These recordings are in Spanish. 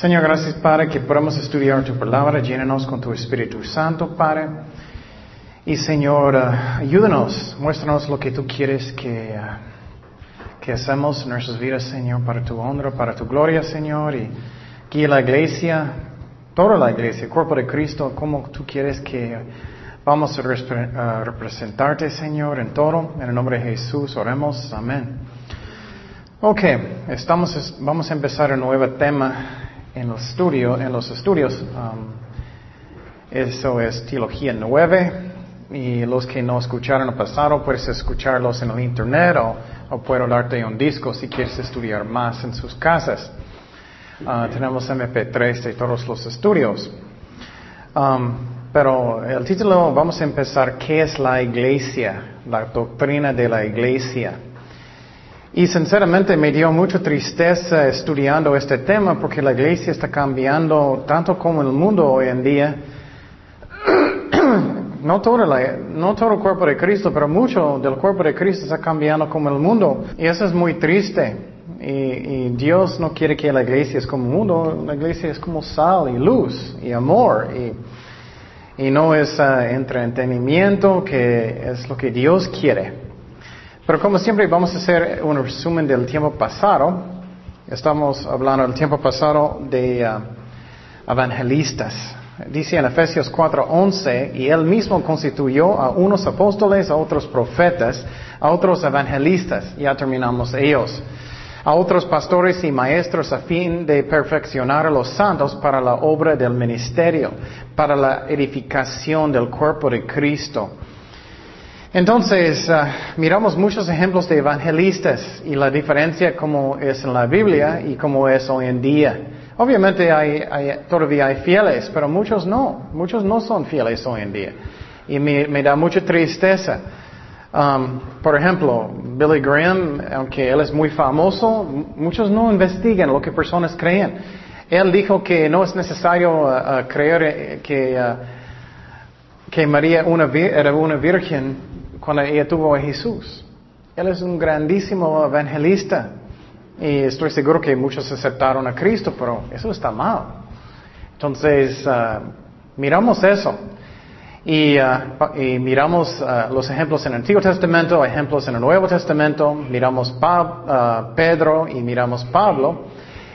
Señor, gracias Padre que podamos estudiar tu palabra, llénanos con tu Espíritu Santo, Padre. Y Señor, uh, ayúdanos, muéstranos lo que tú quieres que, uh, que hacemos en nuestras vidas, Señor, para tu honra, para tu gloria, Señor. Y guía la iglesia, toda la iglesia, el cuerpo de Cristo, como tú quieres que vamos a representarte, Señor, en todo. En el nombre de Jesús, oremos. Amén. Ok, estamos, vamos a empezar un nuevo tema en los estudios, en los estudios. Um, eso es Teología 9 y los que no escucharon el pasado puedes escucharlos en el internet o, puedo darte un disco si quieres estudiar más en sus casas. Uh, tenemos MP3 de todos los estudios. Um, pero el título, vamos a empezar, ¿qué es la iglesia? La doctrina de la iglesia. Y sinceramente me dio mucha tristeza estudiando este tema porque la iglesia está cambiando tanto como el mundo hoy en día. no, todo el cuerpo de Cristo, pero mucho del cuerpo de Cristo está cambiando como el mundo. Y eso es muy triste. Y, Dios no quiere que la iglesia es como el mundo, la iglesia es como sal y luz y amor. Y, no es uh, entretenimiento que es lo que Dios quiere. Pero como siempre vamos a hacer un resumen del tiempo pasado. Estamos hablando del tiempo pasado de uh, evangelistas. Dice en Efesios 4:11, y él mismo constituyó a unos apóstoles, a otros profetas, a otros evangelistas, ya terminamos ellos, a otros pastores y maestros a fin de perfeccionar a los santos para la obra del ministerio, para la edificación del cuerpo de Cristo entonces, ah, miramos muchos ejemplos de evangelistas y la diferencia como es en la Biblia y como es hoy en día. Obviamente hay, todavía hay fieles, pero muchos no. Muchos no son fieles hoy en día. Y me, da mucha tristeza. Um, por ejemplo, Billy Graham, aunque él es muy famoso, muchos no investigan lo que personas creen. Él dijo que no es necesario ah, creer eh, que, que María era una virgen cuando ella tuvo a Jesús. Él es un grandísimo evangelista y estoy seguro que muchos aceptaron a Cristo, pero eso está mal. Entonces, uh, miramos eso. Y, uh, miramos uh, los ejemplos en el Antiguo Testamento, ejemplos en el Nuevo Testamento, miramos Pedro y miramos Pablo.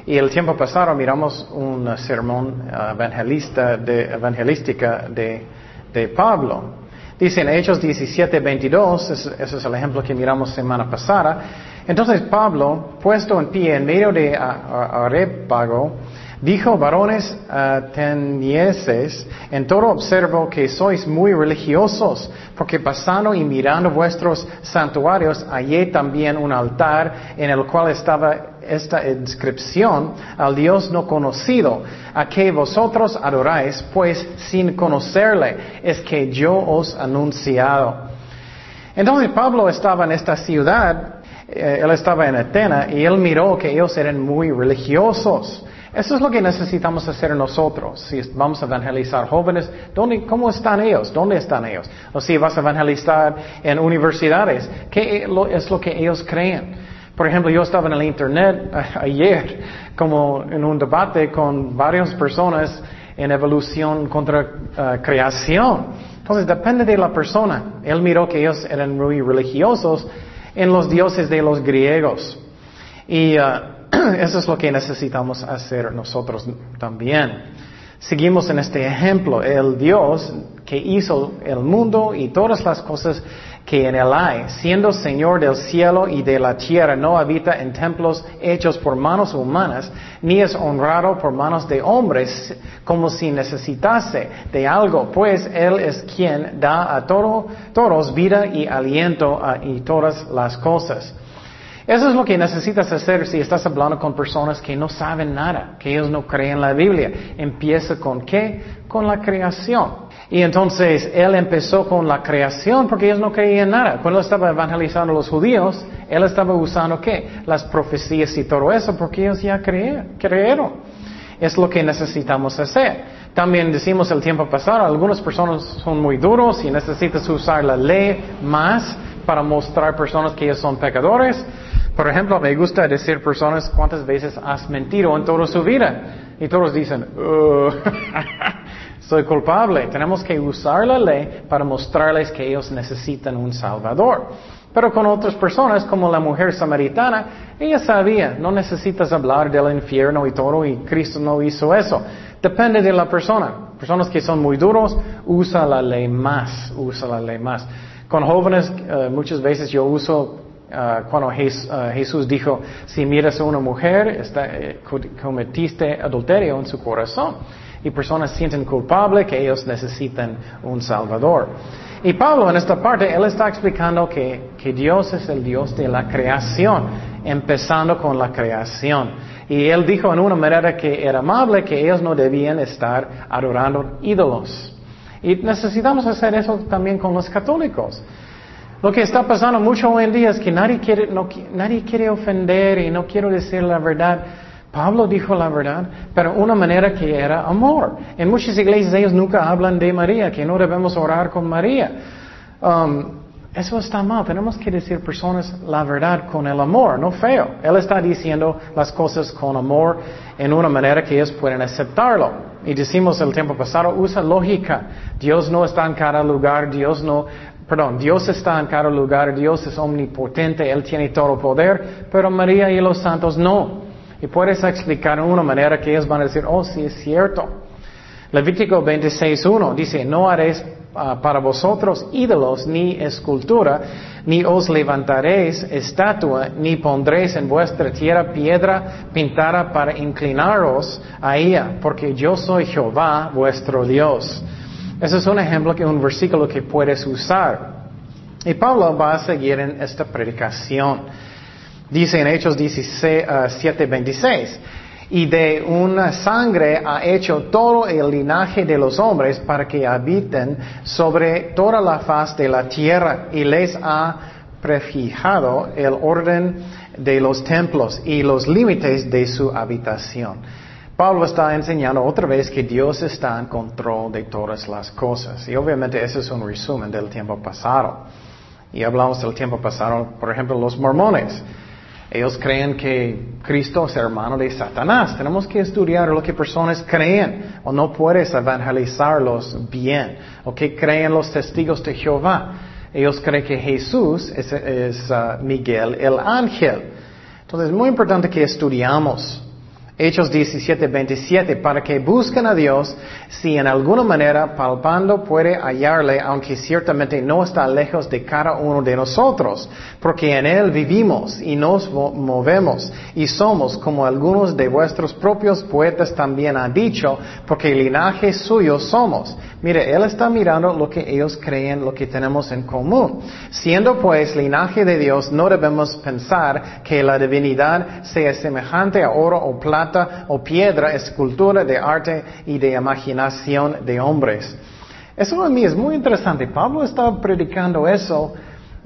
Y el tiempo pasado miramos un sermón evangelista de, evangelística de, de Pablo. Dice en Hechos 17, 22, ese es el ejemplo que miramos semana pasada. Entonces Pablo, puesto en pie en medio de Arepago, dijo, varones atenienses, en todo observo que sois muy religiosos, porque pasando y mirando vuestros santuarios, hallé también un altar en el cual estaba esta inscripción al Dios no conocido, a que vosotros adoráis, pues sin conocerle es que yo os anunciado. Entonces Pablo estaba en esta ciudad, eh, él estaba en Atena y él miró que ellos eran muy religiosos. Eso es lo que necesitamos hacer nosotros. Si vamos a evangelizar jóvenes, ¿dónde, ¿cómo están ellos? ¿Dónde están ellos? O si vas a evangelizar en universidades, ¿qué es lo que ellos creen? Por ejemplo, yo estaba en el Internet eh, ayer como en un debate con varias personas en evolución contra eh, creación. Entonces, depende de la persona. Él miró que ellos eran muy religiosos en los dioses de los griegos. Y eh, eso es lo que necesitamos hacer nosotros también. Seguimos en este ejemplo. El Dios que hizo el mundo y todas las cosas que en él hay, siendo Señor del cielo y de la tierra, no habita en templos hechos por manos humanas, ni es honrado por manos de hombres, como si necesitase de algo, pues Él es quien da a todos vida y aliento y todas las cosas. Eso es lo que necesitas hacer si estás hablando con personas que no saben nada, que ellos no creen en la Biblia. Empieza con qué? Con la creación. Y entonces él empezó con la creación porque ellos no creían nada. Cuando estaba evangelizando a los judíos, él estaba usando qué? Las profecías y todo eso porque ellos ya creyeron. Es lo que necesitamos hacer. También decimos el tiempo pasado, algunas personas son muy duros y necesitas usar la ley más para mostrar a personas que ellos son pecadores. Por ejemplo, me gusta decir personas cuántas veces has mentido en toda su vida. Y todos dicen, "Uh, soy culpable. Tenemos que usar la ley para mostrarles que ellos necesitan un Salvador. Pero con otras personas, como la mujer samaritana, ella sabía, no necesitas hablar del infierno y todo, y Cristo no hizo eso. Depende de la persona. Personas que son muy duros, usa la ley más, usa la ley más. Con jóvenes, eh, muchas veces yo uso, eh, cuando eh, Jesús dijo, si miras a una mujer, está, co- cometiste adulterio en su corazón. Y personas sienten culpable que ellos necesitan un Salvador. Y Pablo en esta parte, él está explicando que, que Dios es el Dios de la creación, empezando con la creación. Y él dijo en una manera que era amable que ellos no debían estar adorando ídolos. Y necesitamos hacer eso también con los católicos. Lo que está pasando mucho hoy en día es que nadie quiere, no nadie quiere ofender y no quiero decir la verdad. Pablo dijo la verdad, pero una manera que era amor. En muchas iglesias ellos nunca hablan de María, que no debemos orar con María. Um, eso está mal. Tenemos que decir personas la verdad con el amor, no feo. Él está diciendo las cosas con amor en una manera que ellos pueden aceptarlo. Y decimos el tiempo pasado, usa lógica. Dios no está en cada lugar, Dios no, perdón, Dios está en cada lugar, Dios es omnipotente, Él tiene todo poder, pero María y los santos no. Y puedes explicar de una manera que ellos van a decir, oh, sí es cierto. Levítico 26.1 dice, no haréis ah, para vosotros ídolos ni escultura, ni os levantaréis estatua, ni pondréis en vuestra tierra piedra pintada para inclinaros a ella, porque yo soy Jehová vuestro Dios. Ese es un ejemplo que un versículo que puedes usar. Y Pablo va a seguir en esta predicación. Dice en Hechos 16, ah, 7, 26, y de una sangre ha hecho todo el linaje de los hombres para que habiten sobre toda la faz de la tierra y les ha prefijado el orden de los templos y los límites de su habitación. Pablo está enseñando otra vez que Dios está en control de todas las cosas. Y obviamente ese es un resumen del tiempo pasado. Y hablamos del tiempo pasado, por ejemplo, los mormones. Ellos creen que Cristo es hermano de Satanás. Tenemos que estudiar lo que personas creen o no puedes evangelizarlos bien. O que creen los testigos de Jehová. Ellos creen que Jesús es, uh, Miguel el ángel. Entonces es muy importante que estudiamos Hechos 17, 27, para que busquen a Dios si en alguna manera palpando puede hallarle, aunque ciertamente no está lejos de cada uno de nosotros, porque en Él vivimos y nos mo- movemos y somos como algunos de vuestros propios poetas también han dicho, porque linaje suyo somos. Mire, Él está mirando lo que ellos creen, lo que tenemos en común. Siendo pues linaje de Dios, no debemos pensar que la divinidad sea semejante a oro o plata o piedra, escultura de arte y de imaginación de hombres. Eso a mí es muy interesante. Pablo estaba predicando eso.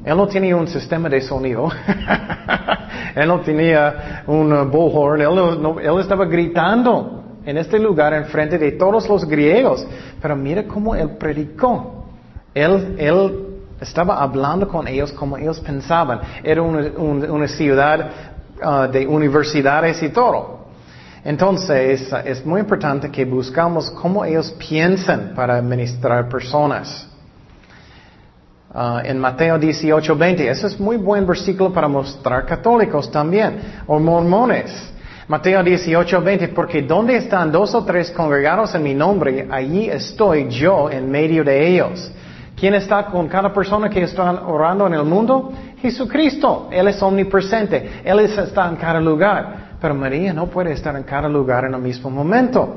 Él no tenía un sistema de sonido. él no tenía un uh, bullhorn. Él, no- no- él estaba gritando en este lugar en frente de todos los griegos. Pero mira cómo él predicó. Él, él estaba hablando con ellos como ellos pensaban. Era una, un- una ciudad uh, de universidades y todo. Entonces, es muy importante que buscamos cómo ellos piensan para administrar personas. Uh, en Mateo 18, 20, ese es muy buen versículo para mostrar católicos también, o mormones. Mateo 18, 20, porque donde están dos o tres congregados en mi nombre, allí estoy yo en medio de ellos. ¿Quién está con cada persona que está orando en el mundo? Jesucristo. Él es omnipresente. Él es- está en cada lugar. Pero María no puede estar en cada lugar en el mismo momento.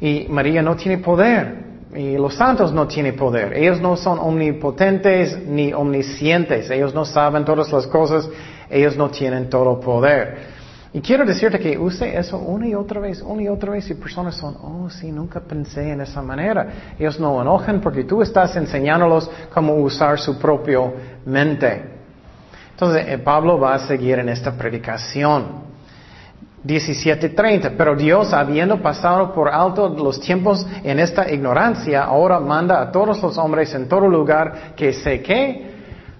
Y María no tiene poder. Y los santos no tienen poder. Ellos no son omnipotentes ni omniscientes. Ellos no saben todas las cosas. Ellos no tienen todo poder. Y quiero decirte que use eso una y otra vez, una y otra vez, y personas son, oh, sí, nunca pensé en esa manera. Ellos no enojan porque tú estás enseñándolos cómo usar su propio mente. Entonces, eh, Pablo va a seguir en esta predicación. 17:30, pero Dios, habiendo pasado por alto los tiempos en esta ignorancia, ahora manda a todos los hombres en todo lugar que se que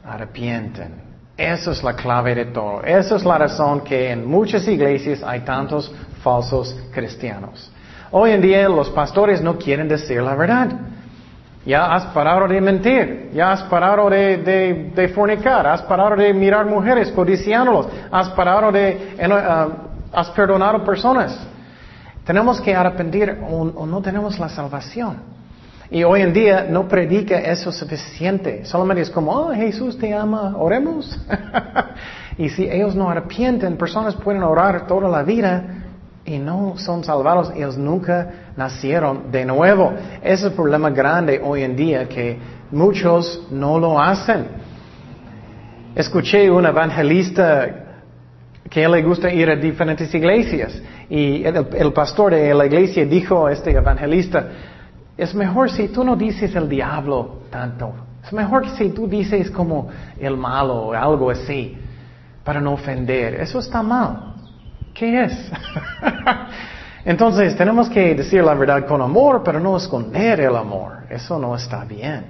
arrepienten. Esa es la clave de todo. Esa es la razón que en muchas iglesias hay tantos falsos cristianos. Hoy en día los pastores no quieren decir la verdad. Ya has parado de mentir, ya has parado de, fornicar, has parado de mirar mujeres codiciándolos, has parado de, uh, has perdonado personas. Tenemos que arrepentir o, no tenemos la salvación. Y hoy en día no predica eso suficiente. Solamente es como, oh, Jesús te ama, oremos. y si ellos no arrepienten, personas pueden orar toda la vida y no son salvados, ellos nunca nacieron de nuevo. Ese es el problema grande hoy en día, que muchos no lo hacen. Escuché un evangelista que le gusta ir a diferentes iglesias y el, pastor de la iglesia dijo a este evangelista, es mejor si tú no dices el diablo tanto, es mejor si tú dices como el malo o algo así, para no ofender. Eso está mal. ¿Qué es? Entonces tenemos que decir la verdad con amor, pero no esconder el amor. Eso no está bien.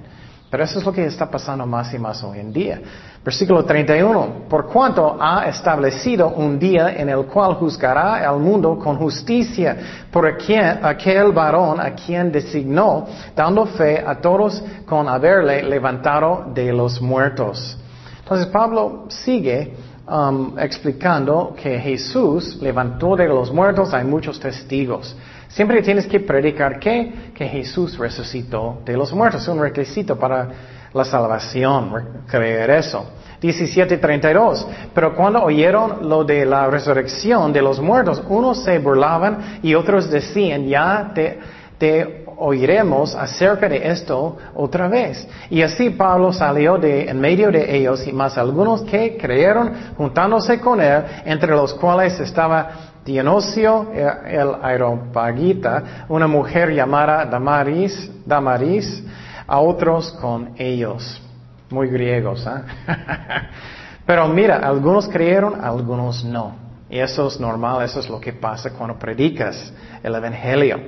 Pero eso es lo que está pasando más y más hoy en día. Versículo 31. Por cuanto ha establecido un día en el cual juzgará al mundo con justicia por aquel varón a quien designó, dando fe a todos con haberle levantado de los muertos. Entonces Pablo sigue Um, explicando que Jesús levantó de los muertos, hay muchos testigos. Siempre tienes que predicar que, que Jesús resucitó de los muertos. Es un requisito para la salvación, creer eso. 17:32. Pero cuando oyeron lo de la resurrección de los muertos, unos se burlaban y otros decían, ya te, te oiremos acerca de esto otra vez. Y así Pablo salió de en medio de ellos y más algunos que creyeron juntándose con él, entre los cuales estaba Dionisio el Aeropagita, una mujer llamada Damaris, Damaris, a otros con ellos. Muy griegos, ¿eh? Pero mira, algunos creyeron, algunos no. Y eso es normal, eso es lo que pasa cuando predicas el Evangelio.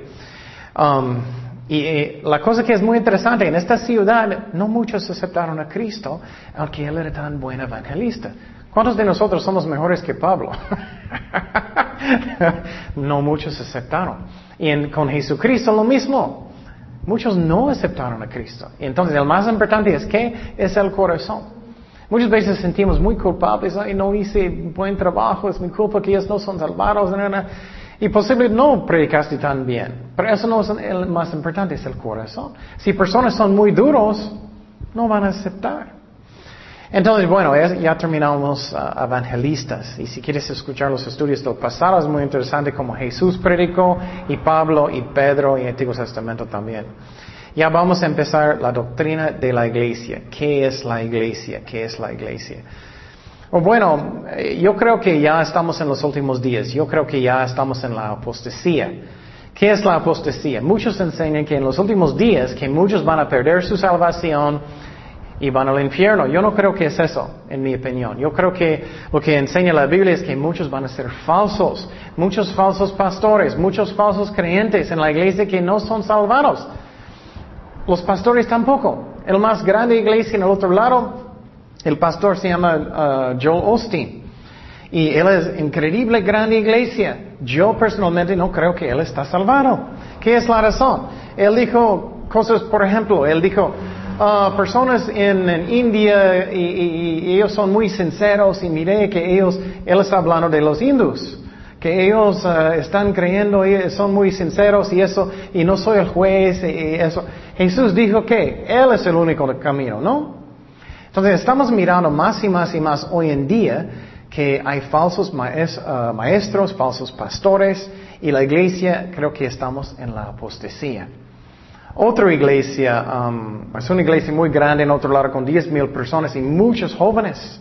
Um, y eh, la cosa que es muy interesante, en esta ciudad no muchos aceptaron a Cristo, aunque Él era tan buen evangelista. ¿Cuántos de nosotros somos mejores que Pablo? no muchos aceptaron. Y con Jesucristo lo mismo. Muchos no aceptaron a Cristo. Entonces el más importante es que es el corazón. Muchas veces sentimos muy culpables, no hice buen trabajo, es mi culpa que ellos no son salvados. Y posiblemente no predicaste tan bien. Pero eso no es el más importante, es el corazón. Si personas son muy duros, no van a aceptar. Entonces, bueno, ya terminamos uh, evangelistas. Y si quieres escuchar los estudios del pasado, es muy interesante como Jesús predicó, y Pablo, y Pedro, y el Antiguo Testamento también. Ya vamos a empezar la doctrina de la iglesia. ¿Qué es la iglesia? ¿Qué es la iglesia? bueno, eh, yo creo que ya estamos en los últimos días, yo creo que ya estamos en la apostasía. ¿Qué es la apostasía? Muchos enseñan que en los últimos días que muchos van a perder su salvación y van al infierno. Yo no creo que es eso, en mi opinión. Yo creo que lo que enseña la Biblia es que muchos van a ser falsos, muchos falsos pastores, muchos falsos creyentes en la iglesia que no son salvados. Los pastores tampoco. El más grande iglesia en el otro lado el pastor se llama uh, Joel Osteen. Y él es increíble grande iglesia. Yo personalmente no creo que él está salvado. ¿Qué es la razón? Él dijo cosas, por ejemplo, él dijo, uh, personas en, India y, ellos son muy sinceros y miré que ellos, él está hablando de los hindus, que ellos uh, están creyendo y son muy sinceros y eso, y no soy el juez y eso. Jesús dijo que Él es el único camino, ¿no? Entonces estamos mirando más y más y más hoy en día que hay falsos uh, maestros, falsos pastores y la iglesia creo que estamos en la apostasía. Otra iglesia, um, es una iglesia muy grande en otro lado con 10 mil personas y muchos jóvenes.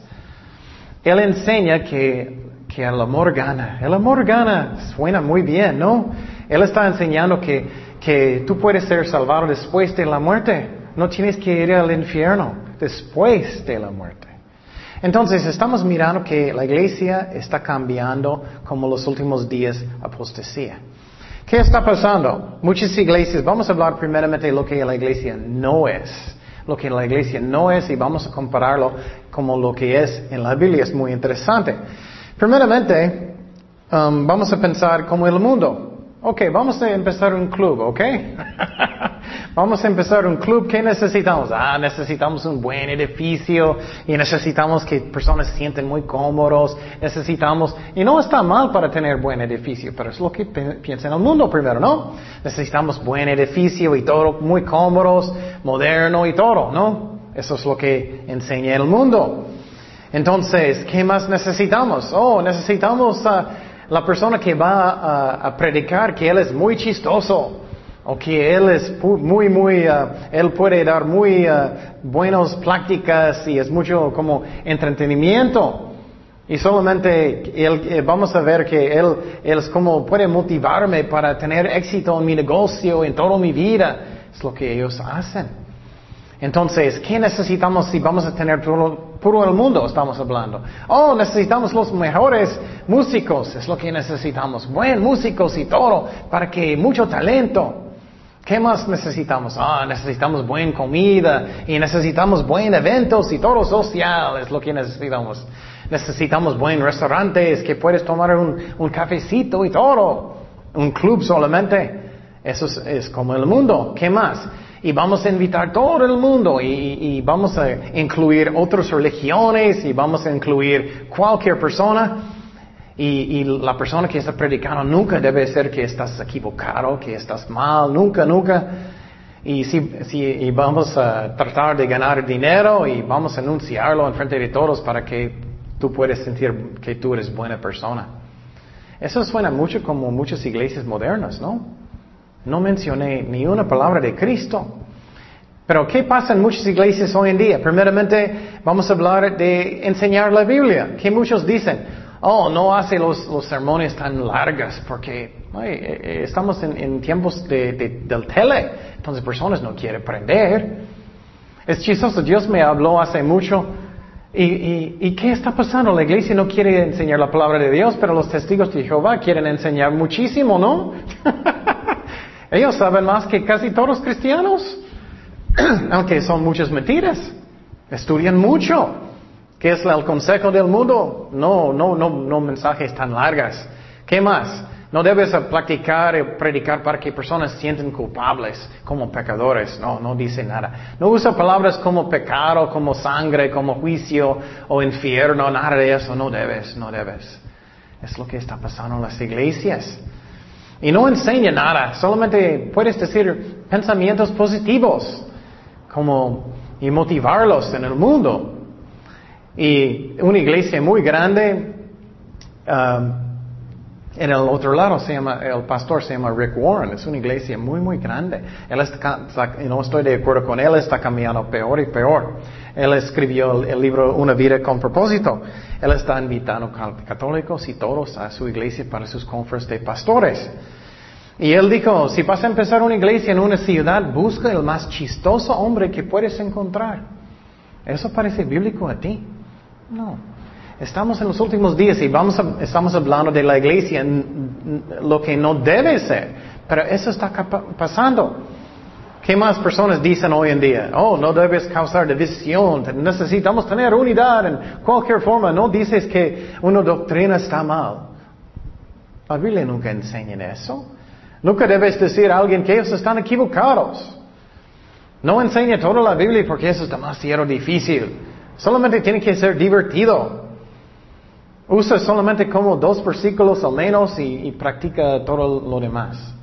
Él enseña que, que el amor gana. El amor gana, suena muy bien, ¿no? Él está enseñando que, que tú puedes ser salvado después de la muerte. No tienes que ir al infierno después de la muerte. Entonces estamos mirando que la iglesia está cambiando como los últimos días apostasía. ¿Qué está pasando? Muchas iglesias, vamos a hablar primeramente de lo que la iglesia no es. Lo que la iglesia no es y vamos a compararlo como lo que es en la Biblia. Es muy interesante. Primeramente, um, vamos a pensar como el mundo. Ok, vamos a empezar un club, ¿ok? vamos a empezar un club. ¿Qué necesitamos? Ah, necesitamos un buen edificio y necesitamos que personas se sienten muy cómodos. Necesitamos, y no está mal para tener buen edificio, pero es lo que piensa en el mundo primero, ¿no? Necesitamos buen edificio y todo muy cómodos, moderno y todo, ¿no? Eso es lo que enseña el mundo. Entonces, ¿qué más necesitamos? Oh, necesitamos la persona que va a, predicar que él es muy chistoso o que él es muy, muy, uh, él puede dar muy uh, buenas prácticas y es mucho como entretenimiento. Y solamente él, eh, vamos a ver que él, él es como puede motivarme para tener éxito en mi negocio, en toda mi vida. Es lo que ellos hacen. Entonces, ¿qué necesitamos si vamos a tener puro, el mundo? Estamos hablando. Oh, necesitamos los mejores músicos, es lo que necesitamos. Buen músicos y todo, para que mucho talento. ¿Qué más necesitamos? Ah, necesitamos buena comida y necesitamos buen eventos y todo social, es lo que necesitamos. Necesitamos buen restaurantes que puedes tomar un, un cafecito y todo. Un club solamente. Eso es como el mundo. ¿Qué más? y vamos a invitar todo el mundo y, vamos a incluir otras religiones y vamos a incluir cualquier persona. Y, la persona que está predicando nunca debe ser que estás equivocado, que estás mal, nunca, nunca. Y, si, si, vamos a tratar de ganar dinero y vamos a anunciarlo en frente de todos para que tú puedas sentir que tú eres buena persona. Eso suena mucho como muchas iglesias modernas, ¿no? No mencioné ni una palabra de Cristo. Pero ¿qué pasa en muchas iglesias hoy en día? Primeramente, vamos a hablar de enseñar la Biblia, que muchos dicen, oh, no hace los, sermones tan largas porque eh, eh, estamos en, tiempos de, del tele, entonces personas no quieren aprender. Es chistoso, Dios me habló hace mucho. ¿Y, y, y qué está pasando? La iglesia no quiere enseñar la palabra de Dios, pero los testigos de Jehová quieren enseñar muchísimo, ¿no? Ellos saben más que casi todos los cristianos, aunque son muchas mentiras. Estudian mucho. ¿Qué es el consejo del mundo? No, no, no, no mensajes tan largas. ¿Qué más? No debes practicar y predicar para que personas sienten culpables como pecadores. No, no dice nada. No usa palabras como pecado, como sangre, como juicio o infierno, nada de eso. No debes, no debes. Es lo que está pasando en las iglesias. Y no enseña nada, solamente puedes decir pensamientos positivos, como y motivarlos en el mundo. Y una iglesia muy grande, um, en el otro lado se llama, el pastor se llama Rick Warren, es una iglesia muy, muy grande. Él está, no estoy de acuerdo con él, está cambiando peor y peor. Él escribió el, libro Una vida con propósito. Él está invitando católicos y todos a su iglesia para sus conferencias de pastores. Y él dijo, si vas a empezar una iglesia en una ciudad, busca el más chistoso hombre que puedes encontrar. ¿Eso parece bíblico a ti? No. Estamos en los últimos días y vamos estamos hablando de la iglesia, lo que no debe ser. Pero eso está pasando. ¿Qué más personas dicen hoy en día? Oh, no debes causar división, necesitamos tener unidad en cualquier forma. No dices que una doctrina está mal. La Biblia nunca enseña eso. Nunca debes decir a alguien que ellos están equivocados. No enseña toda la Biblia porque eso es demasiado difícil. Solamente tiene que ser divertido. Usa solamente como dos versículos al menos y, practica todo lo demás.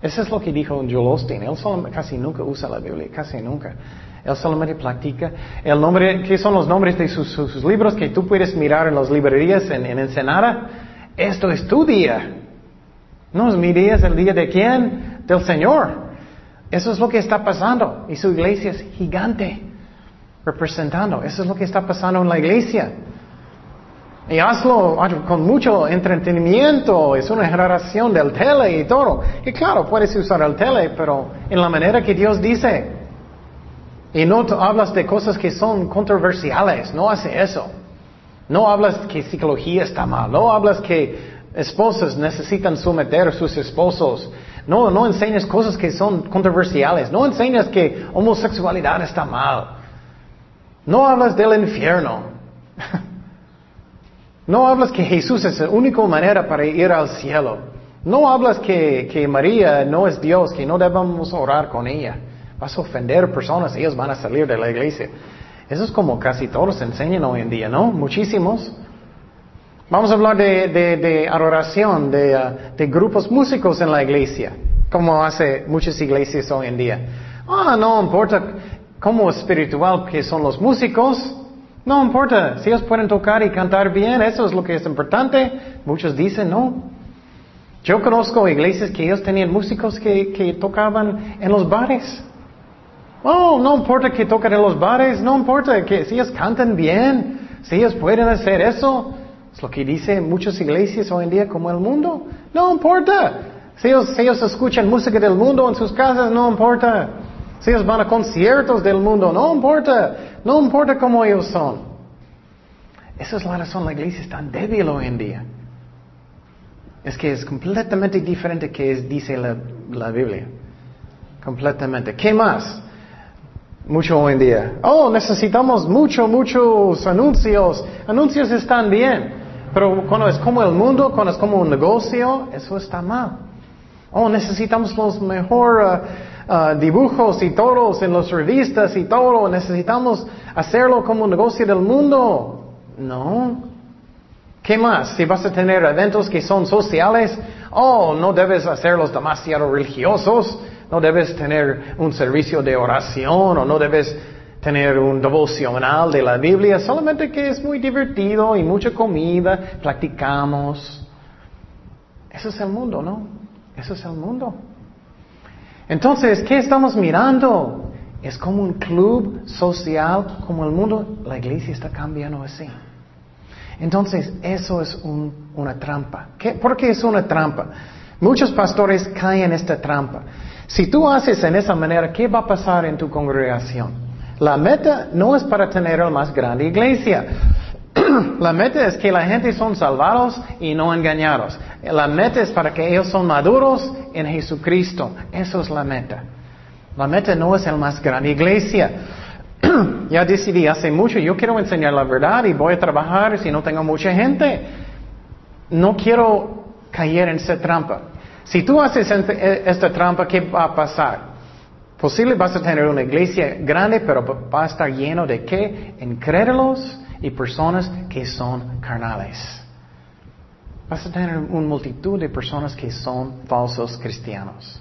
Eso es lo que dijo Joel Osteen. Él casi nunca usa la Biblia, casi nunca. Él solamente practica. El nombre, ¿qué son los nombres de sus, libros que tú puedes mirar en las librerías en, en Ensenada? Esto es tu día. No, mi día es el día de quién? Del Señor. Eso es lo que está pasando. Y su iglesia es gigante. Representando. Eso es lo que está pasando en la iglesia. Y hazlo con mucho entretenimiento, es una generación del tele y todo. Y claro, puedes usar el tele, pero en la manera que Dios dice. Y no hablas de cosas que son controversiales, no hace eso. No hablas que psicología está mal, no hablas que esposas necesitan someter a sus esposos. No, no enseñas cosas que son controversiales, no enseñas que homosexualidad está mal. No hablas del infierno. No hablas que Jesús es la única manera para ir al cielo. No hablas que, que María no es Dios, que no debemos orar con ella. Vas a ofender personas, ellos van a salir de la iglesia. Eso es como casi todos enseñan hoy en día, ¿no? Muchísimos. Vamos a hablar de, de, adoración, de, uh, de, grupos músicos en la iglesia, como hace muchas iglesias hoy en día. Ah, no importa cómo espiritual que son los músicos, no importa, si ellos pueden tocar y cantar bien, eso es lo que es importante. Muchos dicen no. Yo conozco iglesias que ellos tenían músicos que, tocaban en los bares. Oh, no importa que toquen en los bares, no importa que si ellos cantan bien, si ellos pueden hacer eso, es lo que dicen muchas iglesias hoy en día como el mundo. No importa. Si ellos escuchan música del mundo en sus casas, no importa. Si ellos van a conciertos del mundo, no importa. No importa cómo ellos son. Esa es la razón la iglesia es tan débil hoy en día. Es que es completamente diferente que dice la, la Biblia. Completamente. ¿Qué más? Mucho hoy en día. Oh, necesitamos mucho, muchos anuncios. Anuncios están bien. Pero cuando es como el mundo, cuando es como un negocio, eso está mal. Oh, necesitamos los mejores uh, uh, dibujos y todos en las revistas y todo. Necesitamos hacerlo como negocio del mundo. No. ¿Qué más? Si vas a tener eventos que son sociales, oh, no debes hacerlos demasiado religiosos. No debes tener un servicio de oración o no debes tener un devocional de la Biblia, solamente que es muy divertido y mucha comida, practicamos. Eso es el mundo, ¿no? Eso es el mundo. Entonces, ¿qué estamos mirando? Es como un club social, como el mundo, la iglesia está cambiando así. Entonces, eso es una trampa. ¿Qué? ¿Por qué es una trampa? Muchos pastores caen en esta trampa. Si tú haces en esa manera, ¿qué va a pasar en tu congregación? La meta no es para tener la más grande iglesia. la meta es que la gente son salvados y no engañados. La meta es para que ellos son maduros en Jesucristo. Eso es la meta. La meta no es el más grande iglesia. ya decidí hace mucho, yo quiero enseñar la verdad y voy a trabajar si no tengo mucha gente. No quiero caer en esa trampa. Si tú haces e, esta trampa, ¿qué va a pasar? Posible vas a tener una iglesia grande, pero va a estar lleno de qué? Incrédulos y personas que son carnales. Vas a tener una multitud de personas que son falsos cristianos.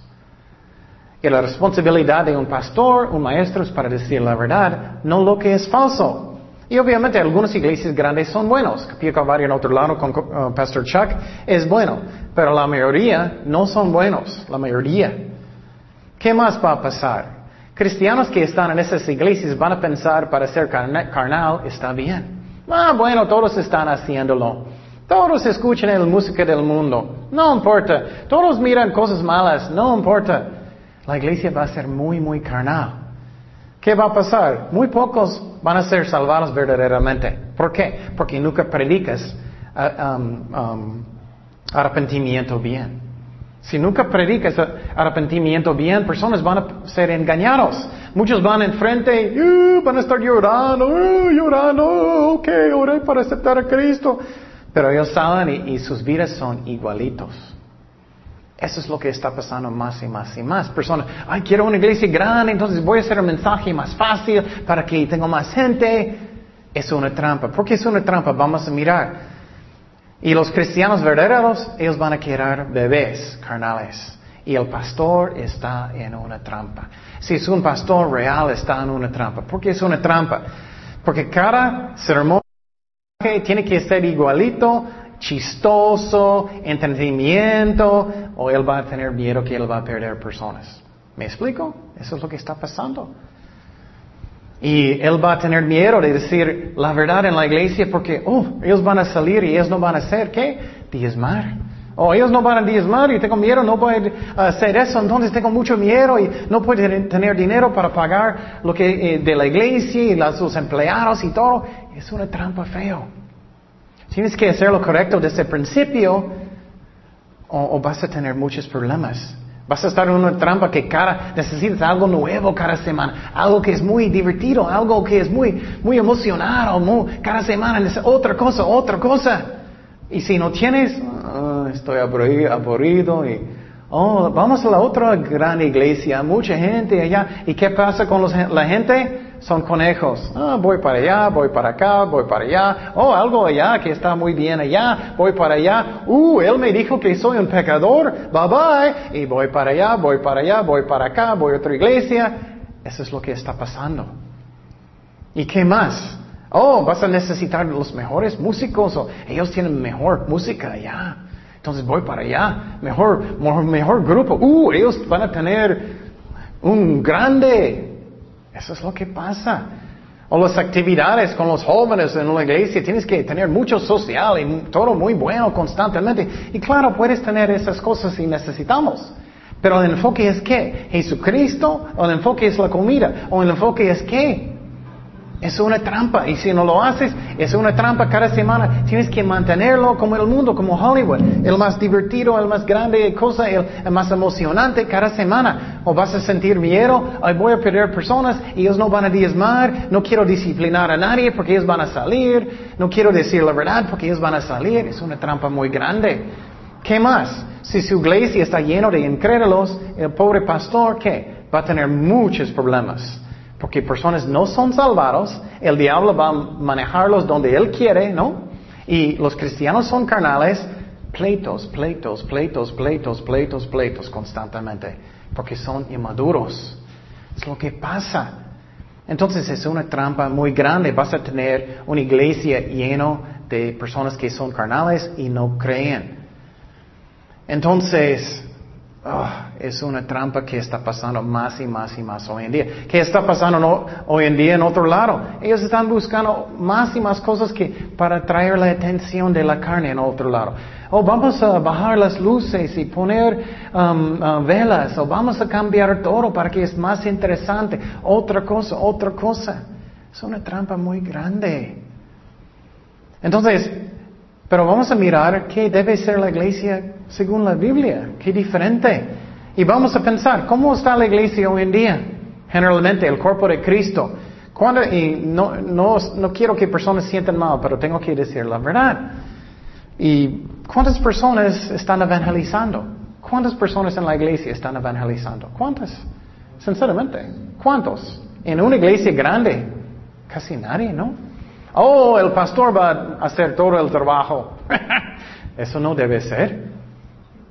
Y la responsabilidad de un pastor, un maestro, es para decir la verdad, no lo que es falso. Y obviamente algunas iglesias grandes son buenos. Capilla Calvario en otro lado con uh, Pastor Chuck es bueno, pero la mayoría no son buenos, la mayoría. ¿Qué más va a pasar? Cristianos que están en esas iglesias van a pensar para ser carnal está bien. Ah, bueno, todos están haciéndolo. Todos escuchan la música del mundo. No importa. Todos miran cosas malas. No importa. La iglesia va a ser muy, muy carnal. ¿Qué va a pasar? Muy pocos van a ser salvados verdaderamente. ¿Por qué? Porque nunca predicas uh, um, um, arrepentimiento bien. Si nunca predicas arrepentimiento bien, personas van a ser engañados. Muchos van enfrente, uh, van a estar llorando, uh, llorando, ok, oré para aceptar a Cristo. Pero ellos salen y sus vidas son igualitos. Eso es lo que está pasando más y más y más. Personas, ay, quiero una iglesia grande, entonces voy a hacer un mensaje más fácil para que tenga más gente. Es una trampa. ¿Por qué es una trampa? Vamos a mirar. Y los cristianos verdaderos, ellos van a querer bebés carnales. Y el pastor está en una trampa. Si es un pastor real, está en una trampa. ¿Por qué es una trampa? Porque cada sermón tiene que ser igualito chistoso, entretenimiento, o él va a tener miedo que él va a perder personas. ¿Me explico? Eso es lo que está pasando. Y él va a tener miedo de decir la verdad en la iglesia porque, oh, ellos van a salir y ellos no van a hacer, ¿qué? Diezmar. Oh, ellos no van a diezmar y tengo miedo, no voy a hacer eso, entonces tengo mucho miedo y no puedo tener dinero para pagar lo que eh, de la iglesia y los empleados y todo. Es una trampa feo. Tienes que hacer lo correcto desde el principio o, vas a tener muchos problemas. Vas a estar en una trampa que cada, necesitas algo nuevo cada semana, algo que es muy divertido, algo que es muy, muy emocionado, cada semana otra cosa, otra cosa. Y si no tienes, ah, estoy aburrido y, oh, vamos a la otra gran iglesia, mucha gente allá. ¿Y qué pasa con la gente? son conejos. Ah, voy para allá, voy para acá, voy para allá. Oh, algo allá que está muy bien allá, voy para allá. Uh, él me dijo que soy un pecador, bye bye. Y voy para allá, voy para allá, voy para acá, voy a otra iglesia. Eso es lo que está pasando. ¿Y qué más? Oh, vas a necesitar los mejores músicos. O ellos tienen mejor música allá. Entonces voy para allá. Mejor, mejor, mejor grupo. Uh, ellos van a tener un grande eso es lo que pasa. O las actividades con los jóvenes en la iglesia, tienes que tener mucho social y todo muy bueno constantemente. Y claro, puedes tener esas cosas si necesitamos. Pero el enfoque es qué? Jesucristo, o el enfoque es la comida, o el enfoque es qué? Es una trampa. Y si no lo haces, es una trampa cada semana. Tienes que mantenerlo como el mundo, como Hollywood. El más divertido, el más grande cosa, el, más emocionante cada semana. O vas a sentir miedo, voy a perder personas, ellos no van a diezmar, no quiero disciplinar a nadie porque ellos van a salir, no quiero decir la verdad porque ellos van a salir. Es una trampa muy grande. ¿Qué más? Si su iglesia está llena de incrédulos, el pobre pastor, ¿qué? Va a tener muchos problemas. Porque personas no son salvados, el diablo va a manejarlos donde él quiere, ¿no? Y los cristianos son carnales, pleitos, pleitos, pleitos, pleitos, pleitos, pleitos constantemente, porque son inmaduros. Es lo que pasa. Entonces es una trampa muy grande. Vas a tener una iglesia llena de personas que son carnales y no creen. Entonces, Ah, es una trampa que está pasando más y más y más hoy en día. ¿Qué está pasando hoy en día en otro lado? Ellos están buscando más y más cosas que para traer la atención de la carne en otro lado. O oh, vamos a bajar las luces y poner um, uh, velas, o vamos a cambiar todo para que es más interesante. Otra cosa, otra cosa. Es una trampa muy grande. Entonces, pero vamos a mirar qué debe ser la iglesia según la Biblia, qué diferente. Y vamos a pensar, ¿cómo está la iglesia hoy en día? Generalmente, el cuerpo de Cristo. y no, no, no quiero que personas sientan mal, pero tengo que decir la verdad. ¿Y cuántas personas están evangelizando? ¿Cuántas personas en la iglesia están evangelizando? ¿Cuántas? Sinceramente, ¿cuántos? En una iglesia grande, casi nadie, ¿no? Oh, el pastor va a hacer todo el trabajo. eso no debe ser.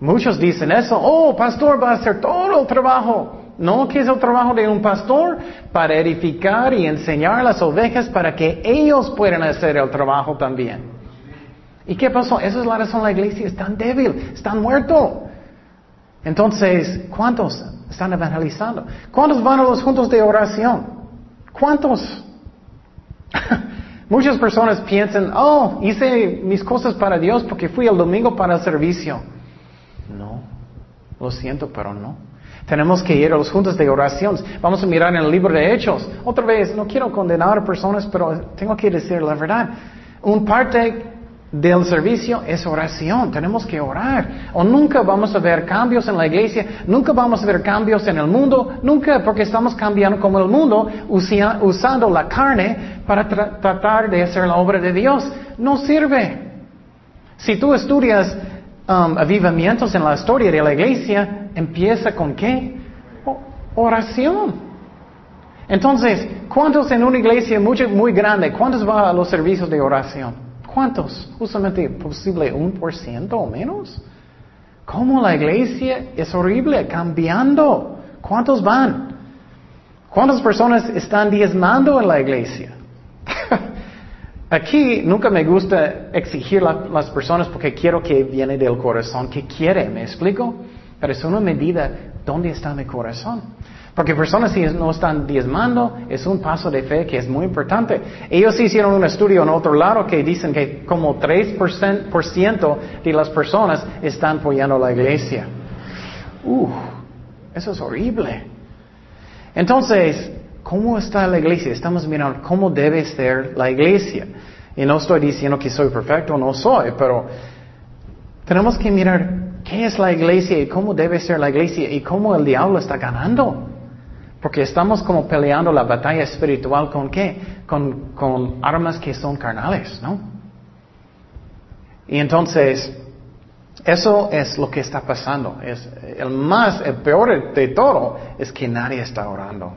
Muchos dicen eso. Oh, pastor va a hacer todo el trabajo. ¿No? ¿Qué es el trabajo de un pastor? Para edificar y enseñar a las ovejas para que ellos puedan hacer el trabajo también. ¿Y qué pasó? Esa es la razón la iglesia es tan débil, están muertos. Entonces, ¿cuántos están evangelizando? ¿Cuántos van a los juntos de oración? ¿Cuántos? Muchas personas piensan, oh, hice mis cosas para Dios porque fui el domingo para el servicio. No, lo siento, pero no. Tenemos que ir a los juntos de oración. Vamos a mirar en el libro de Hechos. Otra vez, no quiero condenar a personas, pero tengo que decir la verdad. Un parte del servicio es oración. Tenemos que orar. O nunca vamos a ver cambios en la iglesia, nunca vamos a ver cambios en el mundo, nunca porque estamos cambiando como el mundo, usando la carne para tratar de hacer la obra de Dios. No sirve. Si tú estudias um, avivamientos en la historia de la iglesia, empieza con qué? oración. Entonces, ¿cuántos en una iglesia muy, muy grande, cuántos van a los servicios de oración? ¿Cuántos? Justamente posible un por ciento o menos. ¿Cómo la iglesia es horrible, cambiando? ¿Cuántos van? ¿Cuántas personas están diezmando en la iglesia? Aquí nunca me gusta exigir a las personas porque quiero que viene del corazón, que quiere, ¿me explico? Pero es una medida, ¿dónde está mi corazón? Porque personas no están diezmando es un paso de fe que es muy importante. Ellos hicieron un estudio en otro lado que dicen que como 3% de las personas están apoyando la iglesia. Uh, eso es horrible. Entonces, ¿cómo está la iglesia? Estamos mirando cómo debe ser la iglesia. Y no estoy diciendo que soy perfecto, no soy, pero tenemos que mirar qué es la iglesia y cómo debe ser la iglesia y cómo el diablo está ganando. Porque estamos como peleando la batalla espiritual con qué? Con, con armas que son carnales, ¿no? Y entonces, eso es lo que está pasando. Es el más, el peor de todo es que nadie está orando.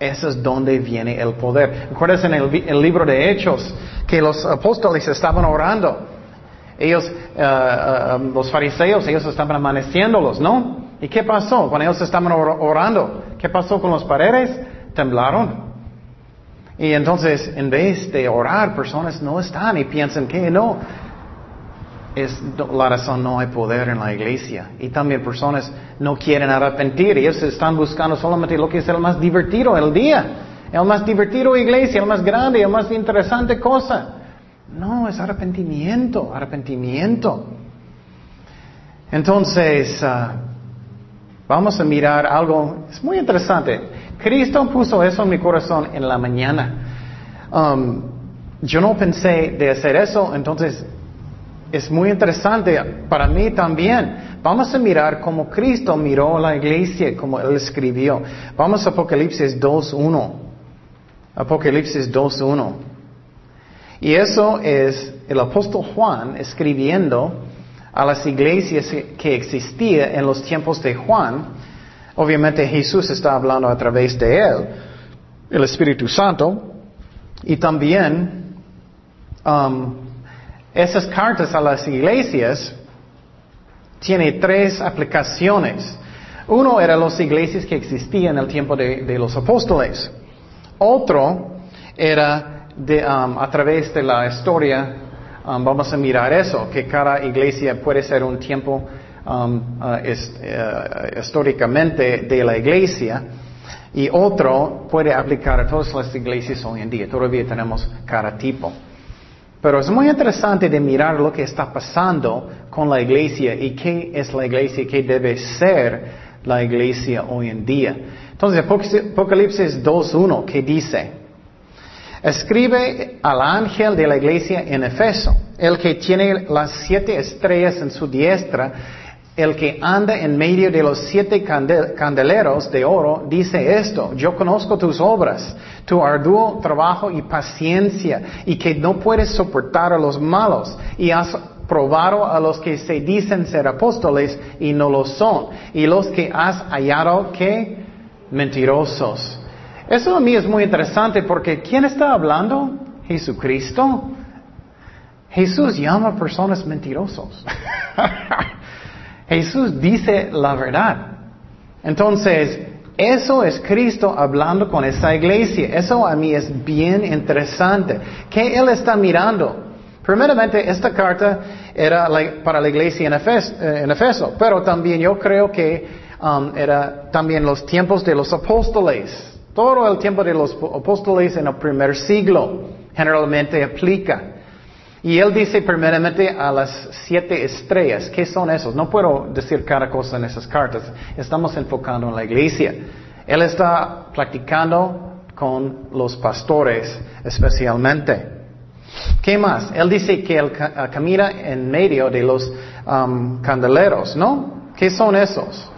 Eso es donde viene el poder. ¿Recuerdas en el, libro de Hechos que los apóstoles estaban orando? Ellos, eh, eh, los fariseos, ellos estaban amaneciéndolos, ¿no? ¿Y qué pasó cuando ellos estaban orando? ¿Qué pasó con los paredes? Temblaron. Y entonces, en vez de orar, personas no están y piensan que no, es la razón no hay poder en la iglesia. Y también personas no quieren arrepentir. Ellos están buscando solamente lo que es el más divertido el día. El más divertido iglesia, el más grande, el más interesante cosa. No, es arrepentimiento, arrepentimiento. Entonces, ah, vamos a mirar algo, es muy interesante. Cristo puso eso en mi corazón en la mañana. Um, yo no pensé de hacer eso, entonces es muy interesante para mí también. Vamos a mirar cómo Cristo miró la iglesia, como Él escribió. Vamos a Apocalipsis 2.1. Apocalipsis 2.1. Y eso es el apóstol Juan escribiendo a las iglesias que existían en los tiempos de Juan. Obviamente Jesús está hablando a través de él, el Espíritu Santo, y también um, esas cartas a las iglesias tienen tres aplicaciones. Uno era las iglesias que existían en el tiempo de, los apóstoles. Otro era um, a través de la historia, um, vamos a mirar eso, que cada iglesia puede ser un tiempo um, uh, uh, históricamente de la iglesia. Y otro puede aplicar a todas las iglesias hoy en día. Todavía tenemos cada tipo. Pero es muy interesante de mirar lo que está pasando con la iglesia y qué es la iglesia, qué debe ser la iglesia hoy en día. Entonces, Apocalipsis 2.1, ¿qué dice? Escribe al ángel de la iglesia en Efeso, el que tiene las siete estrellas en su diestra, el que anda en medio de los siete candeleros de oro, dice esto, yo conozco tus obras, tu arduo trabajo y paciencia, y que no puedes soportar a los malos, y has probado a los que se dicen ser apóstoles y no lo son, y los que has hallado que mentirosos. Eso a mí es muy interesante porque ¿quién está hablando? Jesucristo. Jesús llama a personas mentirosos. Jesús dice la verdad. Entonces, eso es Cristo hablando con esa iglesia. Eso a mí es bien interesante. ¿Qué Él está mirando? Primeramente, esta carta era para la iglesia eh, en Efeso, pero también yo creo que um, era también los tiempos de los apóstoles. Todo el tiempo de los apóstoles en el primer siglo generalmente aplica. Y él dice primeramente a las siete estrellas. ¿Qué son esos? No puedo decir cada cosa en esas cartas. Estamos enfocando en la iglesia. Él está practicando con los pastores especialmente. ¿Qué más? Él dice que él ah, camina en medio de los candeleros, ¿no? ¿Qué son esos?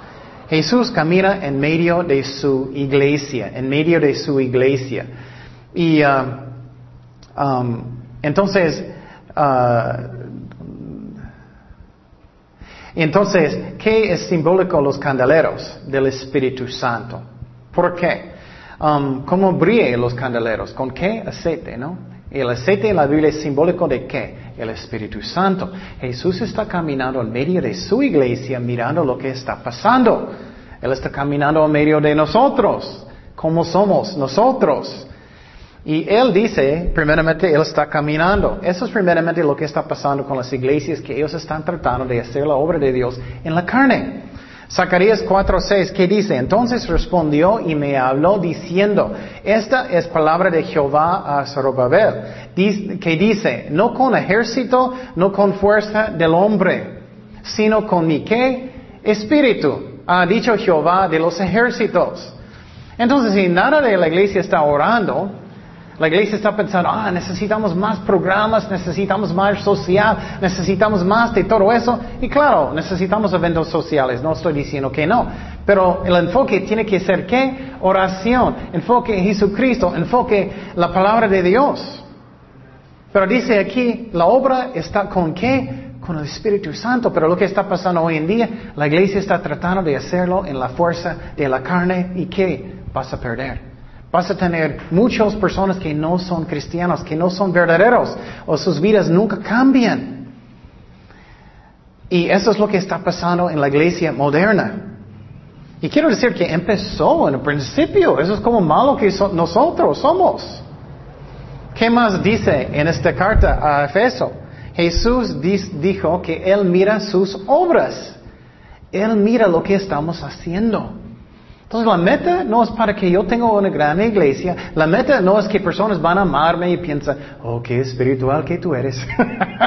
Jesús camina en medio de su iglesia, en medio de su iglesia. Y ah, entonces, Ah, entonces, ¿qué es simbólico los candeleros del Espíritu Santo? ¿Por qué? ¿Cómo brillan los candeleros? ¿Con qué? Aceite, ¿no? El aceite en la Biblia es simbólico de qué? El Espíritu Santo. Jesús está caminando en medio de su iglesia mirando lo que está pasando. Él está caminando en medio de nosotros. ¿Cómo somos nosotros? Y él dice, primeramente, él está caminando. Eso es primeramente lo que está pasando con las iglesias, que ellos están tratando de hacer la obra de Dios en la carne. Zacarías 4:6, ¿qué dice? Entonces respondió y me habló diciendo, esta es palabra de Jehová a Zorobabel, que dice, no con ejército, no con fuerza del hombre, sino con mi qué? Espíritu, ha dicho Jehová de los ejércitos. Entonces, si nada de la iglesia está orando, La iglesia está pensando, ah, necesitamos más programas, necesitamos más social, necesitamos más de todo eso. Y claro, necesitamos eventos sociales, no estoy diciendo que no. Pero el enfoque tiene que ser qué? Oración, enfoque en Jesucristo, enfoque la palabra de Dios. Pero dice aquí, la obra está con qué? Con el Espíritu Santo. Pero lo que está pasando hoy en día, la iglesia está tratando de hacerlo en la fuerza de la carne y qué? Vas a perder. Vas a tener muchas personas que no son cristianos, que no son verdaderos, o sus vidas nunca cambian. Y eso es lo que está pasando en la iglesia moderna. Y quiero decir que empezó en el principio, eso es como malo que nosotros somos. ¿Qué más dice en esta carta a Efeso? Jesús dijo que Él mira sus obras. Él mira lo que estamos haciendo. Entonces la meta no es para que yo tenga una gran iglesia, la meta no es que personas van a amarme y piensan, oh, qué espiritual que tú eres.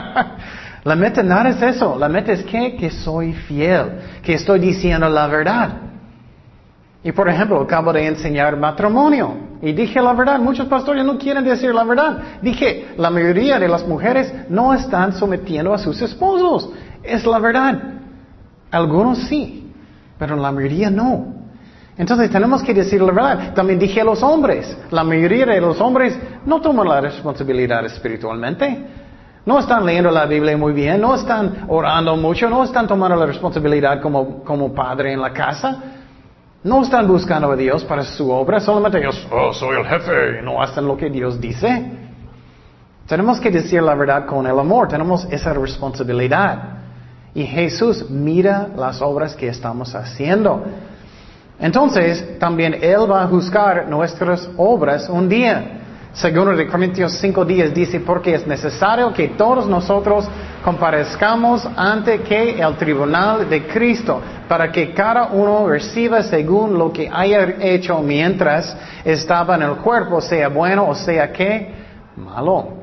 la meta nada es eso, la meta es que, que soy fiel, que estoy diciendo la verdad. Y por ejemplo, acabo de enseñar matrimonio y dije la verdad, muchos pastores no quieren decir la verdad. Dije, la mayoría de las mujeres no están sometiendo a sus esposos, es la verdad. Algunos sí, pero la mayoría no. Entonces tenemos que decir la verdad. También dije a los hombres, la mayoría de los hombres no toman la responsabilidad espiritualmente. No están leyendo la Biblia muy bien, no están orando mucho, no están tomando la responsabilidad como, como padre en la casa. No están buscando a Dios para su obra, solamente ellos, oh, soy el jefe, y no hacen lo que Dios dice. Tenemos que decir la verdad con el amor, tenemos esa responsabilidad. Y Jesús mira las obras que estamos haciendo. Entonces, también Él va a juzgar nuestras obras un día. Segundo de Corintios 5 días dice, porque es necesario que todos nosotros comparezcamos ante que el tribunal de Cristo, para que cada uno reciba según lo que haya hecho mientras estaba en el cuerpo, sea bueno o sea que malo.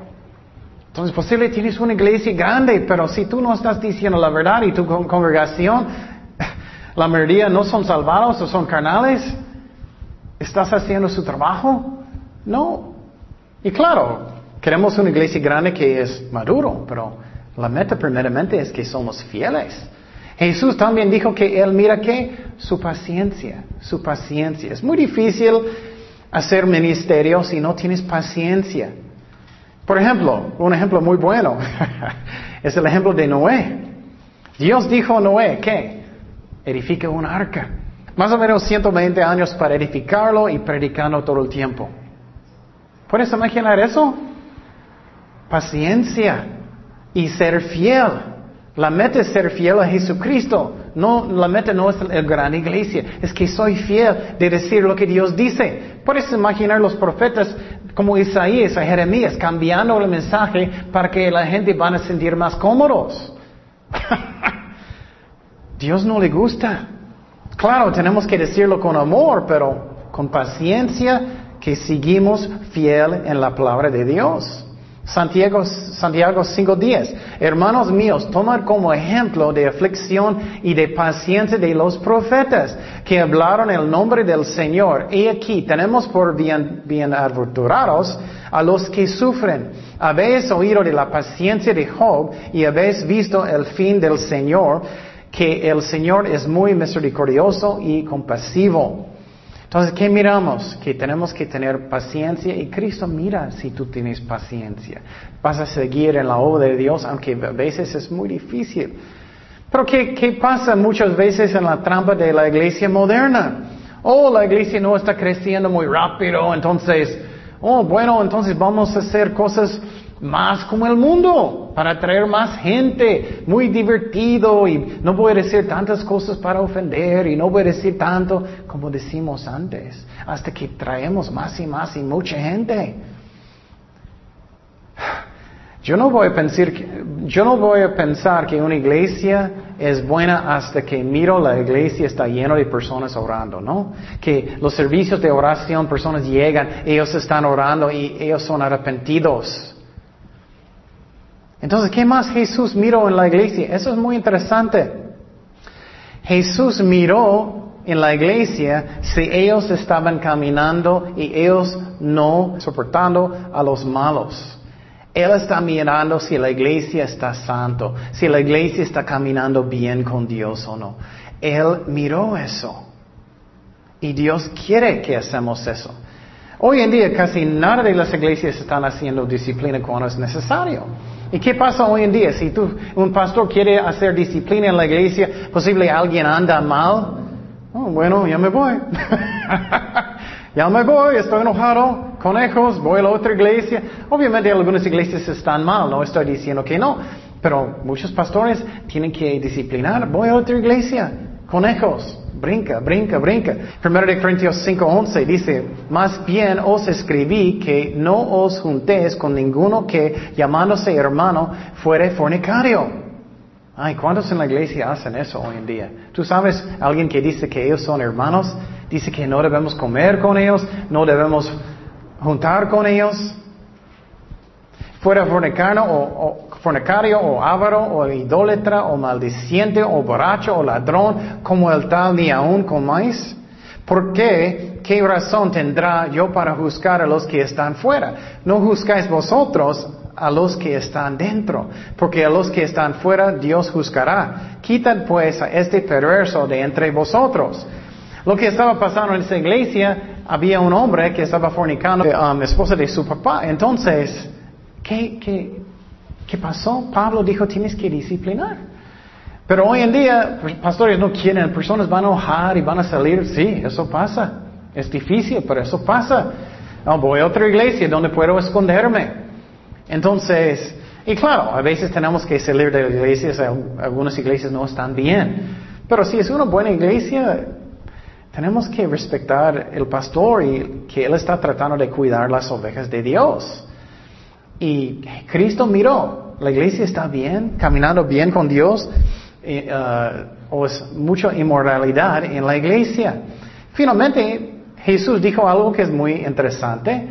Entonces, posible tienes una iglesia grande, pero si tú no estás diciendo la verdad y tu congregación la mayoría no son salvados o son carnales, ¿estás haciendo su trabajo? No. Y claro, queremos una iglesia grande que es maduro, pero la meta primeramente es que somos fieles. Jesús también dijo que Él mira que su paciencia, su paciencia. Es muy difícil hacer ministerio si no tienes paciencia. Por ejemplo, un ejemplo muy bueno es el ejemplo de Noé. Dios dijo a Noé, ¿qué? Edifica un arca. Más o menos 120 años para edificarlo y predicando todo el tiempo. ¿Puedes imaginar eso? Paciencia y ser fiel. La meta es ser fiel a Jesucristo. No, la meta no es la gran iglesia. Es que soy fiel de decir lo que Dios dice. Puedes imaginar los profetas como Isaías Jeremías cambiando el mensaje para que la gente van a sentir más cómodos. Dios no le gusta. Claro, tenemos que decirlo con amor, pero con paciencia que seguimos fiel en la palabra de Dios. Santiago, Santiago 5.10. Hermanos míos, tomad como ejemplo de aflicción y de paciencia de los profetas que hablaron el nombre del Señor. Y aquí tenemos por bien, bienaventurados a los que sufren. Habéis oído de la paciencia de Job y habéis visto el fin del Señor que el Señor es muy misericordioso y compasivo. Entonces, ¿qué miramos? Que tenemos que tener paciencia y Cristo mira si tú tienes paciencia. Vas a seguir en la obra de Dios, aunque a veces es muy difícil. Pero ¿qué, qué pasa muchas veces en la trampa de la iglesia moderna? Oh, la iglesia no está creciendo muy rápido, entonces, oh, bueno, entonces vamos a hacer cosas más como el mundo, para atraer más gente, muy divertido y no voy a decir tantas cosas para ofender y no voy a decir tanto como decimos antes, hasta que traemos más y más y mucha gente. Yo no voy a pensar que, yo no voy a pensar que una iglesia es buena hasta que miro la iglesia está llena de personas orando, ¿no? Que los servicios de oración, personas llegan, ellos están orando y ellos son arrepentidos. Entonces, ¿qué más Jesús miró en la iglesia? Eso es muy interesante. Jesús miró en la iglesia si ellos estaban caminando y ellos no soportando a los malos. Él está mirando si la iglesia está santo, si la iglesia está caminando bien con Dios o no. Él miró eso. Y Dios quiere que hacemos eso. Hoy en día casi nada de las iglesias están haciendo disciplina cuando es necesario. ¿Y qué pasa hoy en día? Si tú, un pastor quiere hacer disciplina en la iglesia, posible alguien anda mal, oh, bueno, ya me voy. ya me voy, estoy enojado, conejos, voy a la otra iglesia. Obviamente algunas iglesias están mal, no estoy diciendo que no, pero muchos pastores tienen que disciplinar, voy a otra iglesia, conejos, brinca, brinca, brinca. Primero de Corintios 5:11 dice, más bien os escribí que no os juntéis con ninguno que llamándose hermano fuere fornicario. Ay, ¿cuántos en la iglesia hacen eso hoy en día? ¿Tú sabes alguien que dice que ellos son hermanos? Dice que no debemos comer con ellos, no debemos juntar con ellos. Fuera fornicario o, fornicario o avaro o idólatra o maldiciente o borracho o ladrón como el tal ni aún comáis. ¿Por qué? ¿Qué razón tendrá yo para juzgar a los que están fuera? No juzgáis vosotros a los que están dentro, porque a los que están fuera Dios juzgará. Quitad pues a este perverso de entre vosotros. Lo que estaba pasando en esa iglesia, había un hombre que estaba fornicando a um, esposa de su papá. Entonces, ¿qué, qué, qué pasó? Pablo dijo, tienes que disciplinar. Pero hoy en día, pues, pastores no quieren, personas van a enojar y van a salir. Sí, eso pasa. Es difícil, pero eso pasa. No, voy a otra iglesia donde puedo esconderme. Entonces, y claro, a veces tenemos que salir de iglesias, algunas iglesias no están bien. Pero si es una buena iglesia, tenemos que respetar el pastor y que él está tratando de cuidar las ovejas de Dios. Y Cristo miró, la iglesia está bien, caminando bien con Dios, uh, o es mucha inmoralidad en la iglesia. Finalmente, Jesús dijo algo que es muy interesante.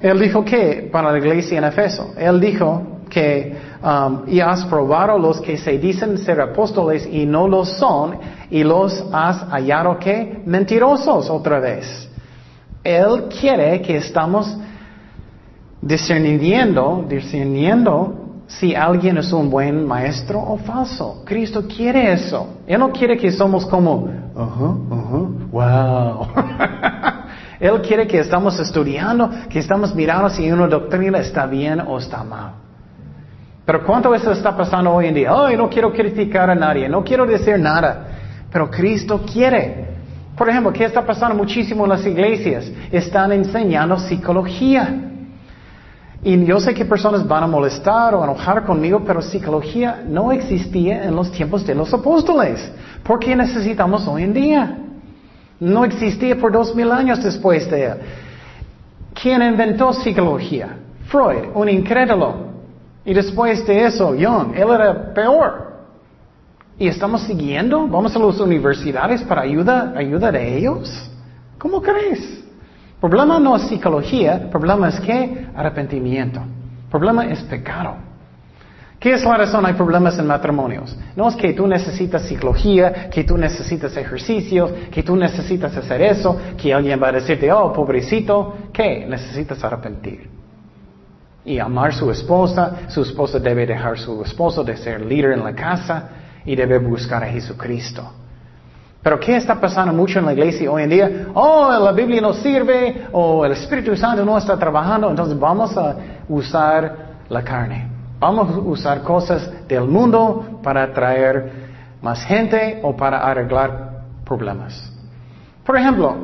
Él dijo que para la iglesia en Efeso, él dijo que um, y has probado los que se dicen ser apóstoles y no lo son, y los has hallado que mentirosos otra vez. Él quiere que estamos discerniendo, discerniendo si alguien es un buen maestro o falso. Cristo quiere eso. Él no quiere que somos como, wow. Él quiere que estamos estudiando, que estamos mirando si una doctrina está bien o está mal. Pero ¿cuánto eso está pasando hoy en día? Ay, no quiero criticar a nadie, no quiero decir nada. Pero Cristo quiere. Por ejemplo, ¿qué está pasando muchísimo en las iglesias? Están enseñando psicología. Y yo sé que personas van a molestar o enojar conmigo, pero psicología no existía en los tiempos de los apóstoles. ¿Por qué necesitamos hoy en día? No existía por dos mil años después de él. ¿Quién inventó psicología? Freud, un incrédulo. Y después de eso, Young, él era peor. ¿Y estamos siguiendo? ¿Vamos a las universidades para ayuda, ayuda de ellos? ¿Cómo crees? Problema no es psicología, problema es que arrepentimiento. Problema es pecado. ¿Qué es la razón? Hay problemas en matrimonios. No es que tú necesitas psicología, que tú necesitas ejercicios, que tú necesitas hacer eso, que alguien va a decirte, oh, pobrecito, ¿qué? Necesitas arrepentir y amar a su esposa, su esposa debe dejar su esposo de ser líder en la casa y debe buscar a Jesucristo. Pero ¿qué está pasando mucho en la iglesia hoy en día? Oh, la Biblia no sirve, o el Espíritu Santo no está trabajando, entonces vamos a usar la carne. Vamos a usar cosas del mundo para atraer más gente o para arreglar problemas. Por ejemplo,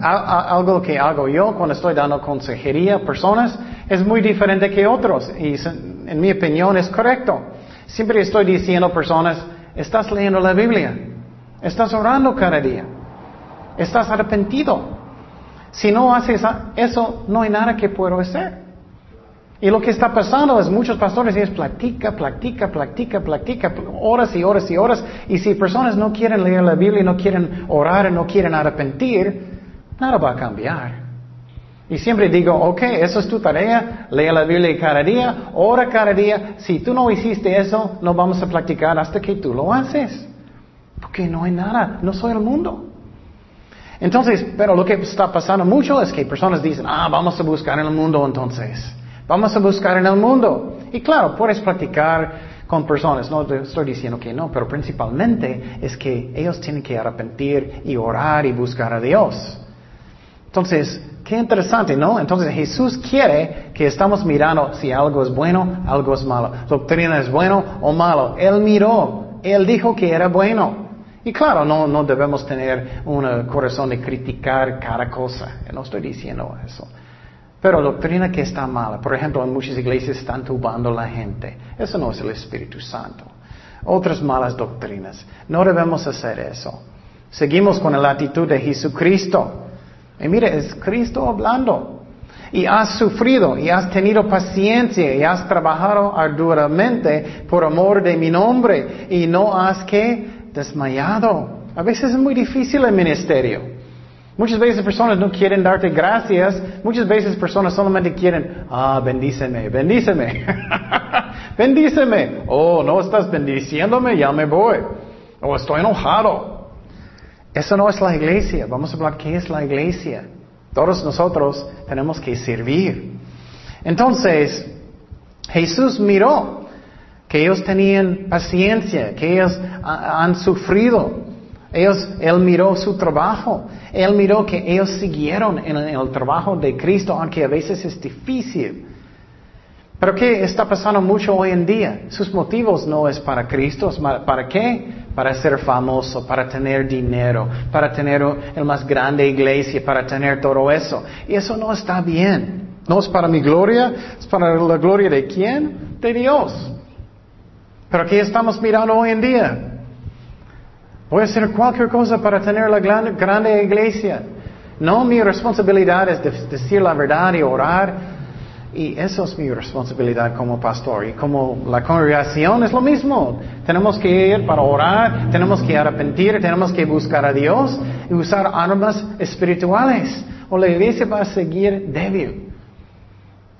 algo que hago yo cuando estoy dando consejería a personas, es muy diferente que otros y en mi opinión es correcto. Siempre estoy diciendo a personas, estás leyendo la Biblia, estás orando cada día, estás arrepentido. Si no haces eso, no hay nada que puedo hacer. Y lo que está pasando es muchos pastores es platica, platica, platica, platica, horas y horas y horas. Y si personas no quieren leer la Biblia, no quieren orar, no quieren arrepentir, nada va a cambiar. Y siempre digo, ok, eso es tu tarea, lee la Biblia cada día, ora cada día. Si tú no hiciste eso, no vamos a practicar hasta que tú lo haces. Porque no hay nada, no soy el mundo. Entonces, pero lo que está pasando mucho es que personas dicen, ah, vamos a buscar en el mundo entonces. Vamos a buscar en el mundo. Y claro, puedes practicar con personas, no estoy diciendo que no, pero principalmente es que ellos tienen que arrepentir y orar y buscar a Dios. Entonces, qué interesante, ¿no? Entonces Jesús quiere que estamos mirando si algo es bueno, algo es malo. Doctrina es bueno o malo. Él miró, él dijo que era bueno. Y claro, no, no debemos tener un corazón de criticar cada cosa. No estoy diciendo eso. Pero doctrina que está mala, por ejemplo, en muchas iglesias están tubando la gente. Eso no es el Espíritu Santo. Otras malas doctrinas. No debemos hacer eso. Seguimos con la actitud de Jesucristo. Y mire, es Cristo hablando. Y has sufrido, y has tenido paciencia, y has trabajado arduamente por amor de mi nombre, y no has que desmayado. A veces es muy difícil el ministerio. Muchas veces personas no quieren darte gracias, muchas veces personas solamente quieren, ah, bendíceme, bendíceme, bendíceme. Oh, no estás bendiciéndome, ya me voy. Oh, estoy enojado. Eso no es la iglesia. Vamos a hablar qué es la iglesia. Todos nosotros tenemos que servir. Entonces, Jesús miró que ellos tenían paciencia, que ellos han sufrido. Ellos, él miró su trabajo. Él miró que ellos siguieron en el, trabajo de Cristo, aunque a veces es difícil. Pero ¿qué está pasando mucho hoy en día? Sus motivos no es para Cristo, ¿para qué? Para ser famoso, para tener dinero, para tener el más grande iglesia, para tener todo eso. Y eso no está bien. No es para mi gloria, es para la gloria de quién? De Dios. Pero ¿qué estamos mirando hoy en día? Voy a hacer cualquier cosa para tener la grande iglesia. No, mi responsabilidad es decir la verdad y orar. Y eso es mi responsabilidad como pastor. Y como la congregación es lo mismo. Tenemos que ir para orar, tenemos que arrepentir, tenemos que buscar a Dios y usar armas espirituales. O la iglesia va a seguir débil.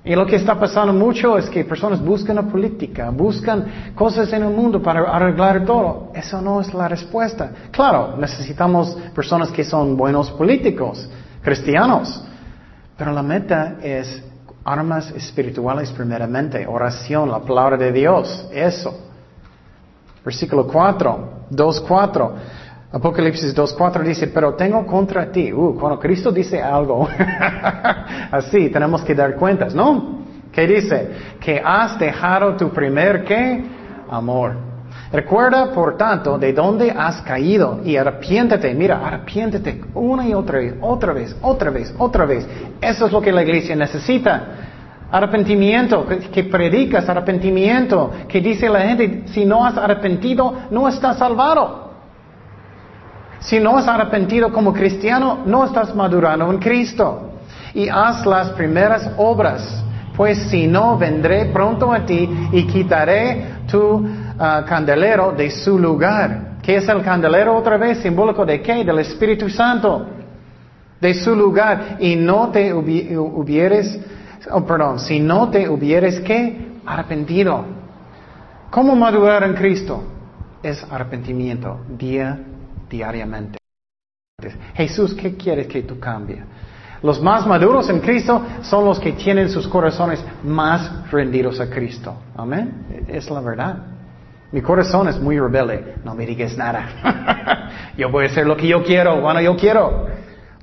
Y lo que está pasando mucho es que personas buscan la política, buscan cosas en el mundo para arreglar todo. Eso no es la respuesta. Claro, necesitamos personas que son buenos políticos, cristianos. Pero la meta es armas espirituales primeramente, oración, la palabra de Dios, eso. Versículo 4, 2, 4. Apocalipsis 2.4 dice, pero tengo contra ti. Uh, cuando Cristo dice algo, así tenemos que dar cuentas, ¿no? ¿Qué dice? Que has dejado tu primer, ¿qué? Amor. Recuerda, por tanto, de dónde has caído y arrepiéntete. Mira, arrepiéntete una y otra vez, otra vez, otra vez, otra vez. Eso es lo que la iglesia necesita. Arrepentimiento, que, que predicas arrepentimiento, que dice la gente, si no has arrepentido, no estás salvado. Si no has arrepentido como cristiano, no estás madurando en Cristo. Y haz las primeras obras, pues si no, vendré pronto a ti y quitaré tu ah, candelero de su lugar. ¿Qué es el candelero otra vez? Simbólico de qué? Del Espíritu Santo. De su lugar. Y no te hubieres, oh, perdón, si no te hubieres qué? Arrepentido. ¿Cómo madurar en Cristo? Es arrepentimiento día diariamente. Jesús, ¿qué quieres que tú cambie? Los más maduros en Cristo son los que tienen sus corazones más rendidos a Cristo. Amén. Es la verdad. Mi corazón es muy rebelde. No me digas nada. yo voy a hacer lo que yo quiero, bueno, yo quiero.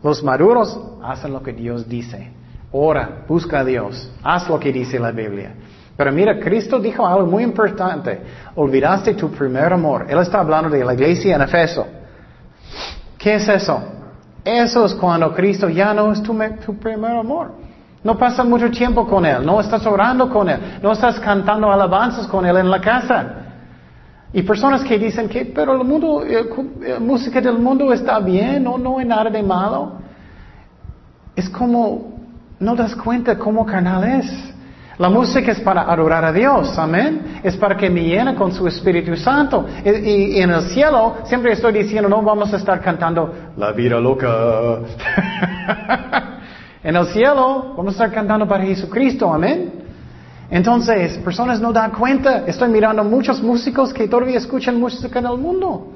Los maduros hacen lo que Dios dice. Ora, busca a Dios. Haz lo que dice la Biblia. Pero mira, Cristo dijo algo muy importante. Olvidaste tu primer amor. Él está hablando de la iglesia en Efeso. ¿Qué es eso? Eso es cuando Cristo ya no es tu, primer amor. No pasas mucho tiempo con Él, no estás orando con Él, no estás cantando alabanzas con Él en la casa. Y personas que dicen que, pero el mundo, la música del mundo está bien, no, no hay nada de malo. Es como, no das cuenta cómo carnal es. La música es para adorar a Dios, amén. Es para que me llene con su Espíritu Santo. Y, en el cielo siempre estoy diciendo, no vamos a estar cantando la vida loca. en el cielo vamos a estar cantando para Jesucristo, amén. Entonces, personas no dan cuenta. Estoy mirando muchos músicos que todavía escuchan música en el mundo.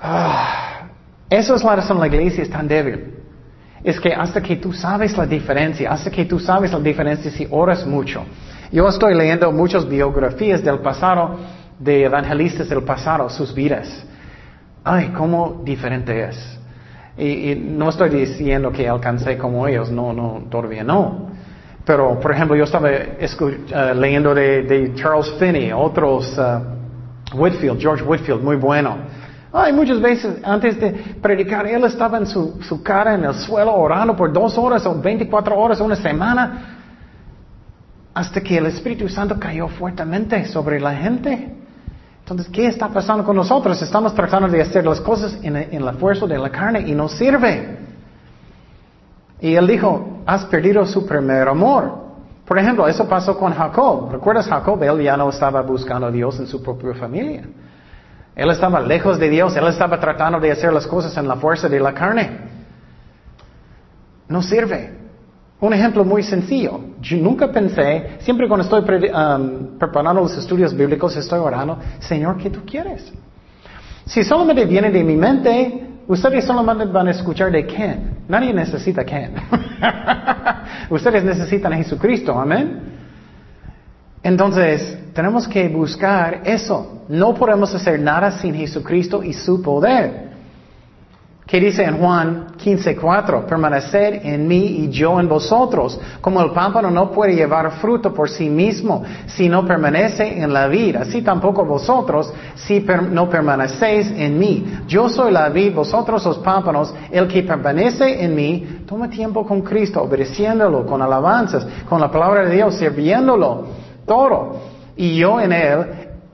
Ah, eso es la razón la iglesia es tan débil. Es que hasta que tú sabes la diferencia, hasta que tú sabes la diferencia si oras mucho. Yo estoy leyendo muchas biografías del pasado, de evangelistas del pasado, sus vidas. Ay, cómo diferente es. Y, no estoy diciendo que alcancé como ellos, no, no, todavía no. Pero, por ejemplo, yo estaba uh, leyendo de, Charles Finney, otros, uh, Whitfield, George Whitfield, muy bueno. Ay, muchas veces antes de predicar, él estaba en su, cara en el suelo orando por dos horas o 24 horas, una semana, hasta que el Espíritu Santo cayó fuertemente sobre la gente. Entonces, ¿qué está pasando con nosotros? Estamos tratando de hacer las cosas en, la fuerza de la carne y no sirve. Y él dijo, has perdido su primer amor. Por ejemplo, eso pasó con Jacob. ¿Recuerdas Jacob? Él ya no estaba buscando a Dios en su propia familia. Él estaba lejos de Dios, él estaba tratando de hacer las cosas en la fuerza de la carne. No sirve. Un ejemplo muy sencillo. Yo nunca pensé, siempre cuando estoy um, preparando los estudios bíblicos, estoy orando, Señor, ¿qué tú quieres? Si solamente viene de mi mente, ustedes solamente van a escuchar de quién. Nadie necesita quién. ustedes necesitan a Jesucristo, amén. Entonces, tenemos que buscar eso. No podemos hacer nada sin Jesucristo y su poder. ¿Qué dice en Juan 15:4? Permanecer en mí y yo en vosotros. Como el pámpano no puede llevar fruto por sí mismo si no permanece en la vida, así tampoco vosotros si no permanecéis en mí. Yo soy la vid, vosotros los pámpanos. El que permanece en mí, toma tiempo con Cristo, obedeciéndolo, con alabanzas, con la palabra de Dios, sirviéndolo, todo. Y yo en él,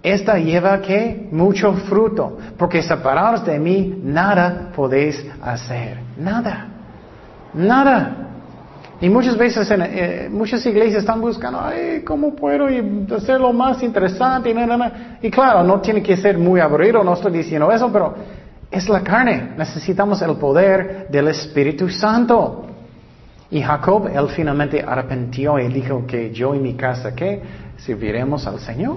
esta lleva que mucho fruto, porque separados de mí nada podéis hacer, nada, nada. Y muchas veces en, eh, muchas iglesias están buscando, ay, ¿cómo puedo hacerlo más interesante? Y, y claro, no tiene que ser muy aburrido, no estoy diciendo eso, pero es la carne. Necesitamos el poder del Espíritu Santo. Y Jacob, él finalmente arrepintió y dijo que yo y mi casa, ¿qué? Serviremos al Señor.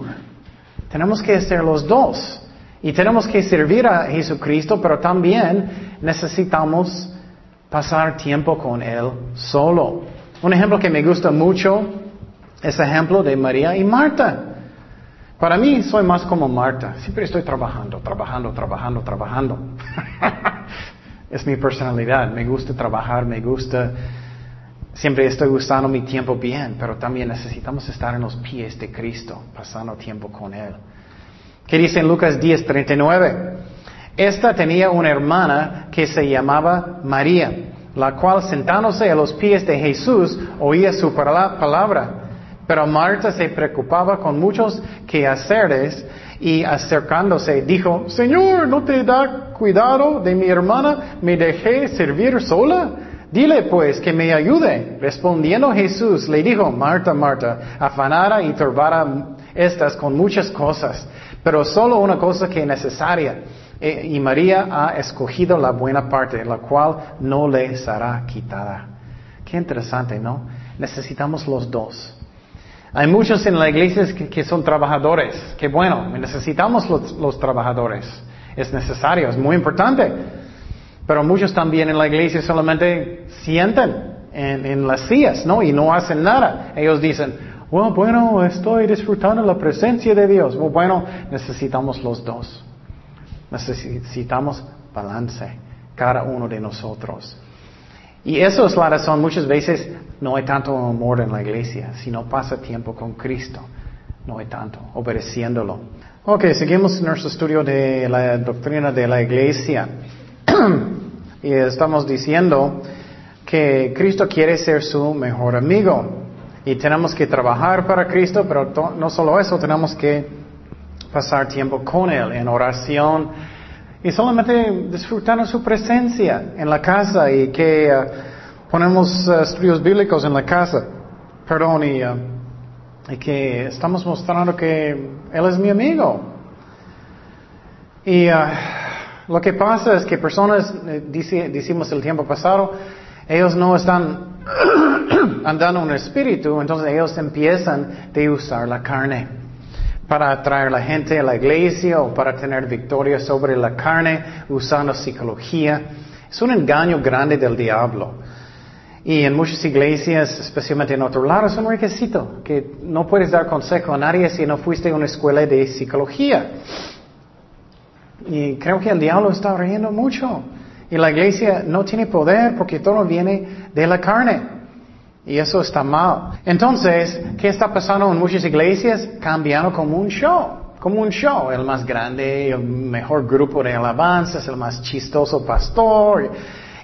Tenemos que hacer los dos. Y tenemos que servir a Jesucristo, pero también necesitamos pasar tiempo con Él solo. Un ejemplo que me gusta mucho es el ejemplo de María y Marta. Para mí soy más como Marta. Siempre estoy trabajando, trabajando, trabajando, trabajando. es mi personalidad. Me gusta trabajar, me gusta Siempre estoy usando mi tiempo bien, pero también necesitamos estar en los pies de Cristo, pasando tiempo con Él. ¿Qué dice en Lucas 10:39? Esta tenía una hermana que se llamaba María, la cual sentándose a los pies de Jesús oía su palabra. Pero Marta se preocupaba con muchos quehaceres y acercándose dijo, Señor, ¿no te da cuidado de mi hermana? ¿Me dejé servir sola? Dile pues que me ayude. Respondiendo Jesús le dijo, Marta, Marta, afanada y turbada estás con muchas cosas, pero solo una cosa que es necesaria. E, y María ha escogido la buena parte, la cual no le será quitada. Qué interesante, ¿no? Necesitamos los dos. Hay muchos en la iglesia que, son trabajadores. Qué bueno, necesitamos los trabajadores. Es necesario, es muy importante. Pero muchos también en la iglesia solamente sienten en, las sillas, ¿no? Y no hacen nada. Ellos dicen, bueno, bueno, estoy disfrutando la presencia de Dios. Bueno, necesitamos los dos. Necesitamos balance, cada uno de nosotros. Y eso es la razón, muchas veces no hay tanto amor en la iglesia, si no pasa tiempo con Cristo, no hay tanto, obedeciéndolo. Ok, seguimos nuestro estudio de la doctrina de la iglesia. y estamos diciendo que Cristo quiere ser su mejor amigo. Y tenemos que trabajar para Cristo, pero no solo eso, tenemos que pasar tiempo con Él en oración y solamente disfrutando su presencia en la casa y que uh, ponemos uh, estudios bíblicos en la casa. Perdón, y, uh, y que estamos mostrando que Él es mi amigo. Y lo que pasa es que personas, eh, decimos el tiempo pasado, ellos no están andando en el espíritu, entonces ellos empiezan de usar la carne. para atraer a la gente a la iglesia o para tener victoria sobre la carne usando psicología. Es un engaño grande del diablo. Y en muchas iglesias, especialmente en otro lado, es un requisito que no puedes dar consejo a nadie si no fuiste a una escuela de psicología. Y creo que el diablo está riendo mucho. Y la iglesia no tiene poder porque todo viene de la carne. Y eso está mal. Entonces, ¿qué está pasando en muchas iglesias? Cambiando como un show. Como un show. El más grande, el mejor grupo de alabanzas, el más chistoso pastor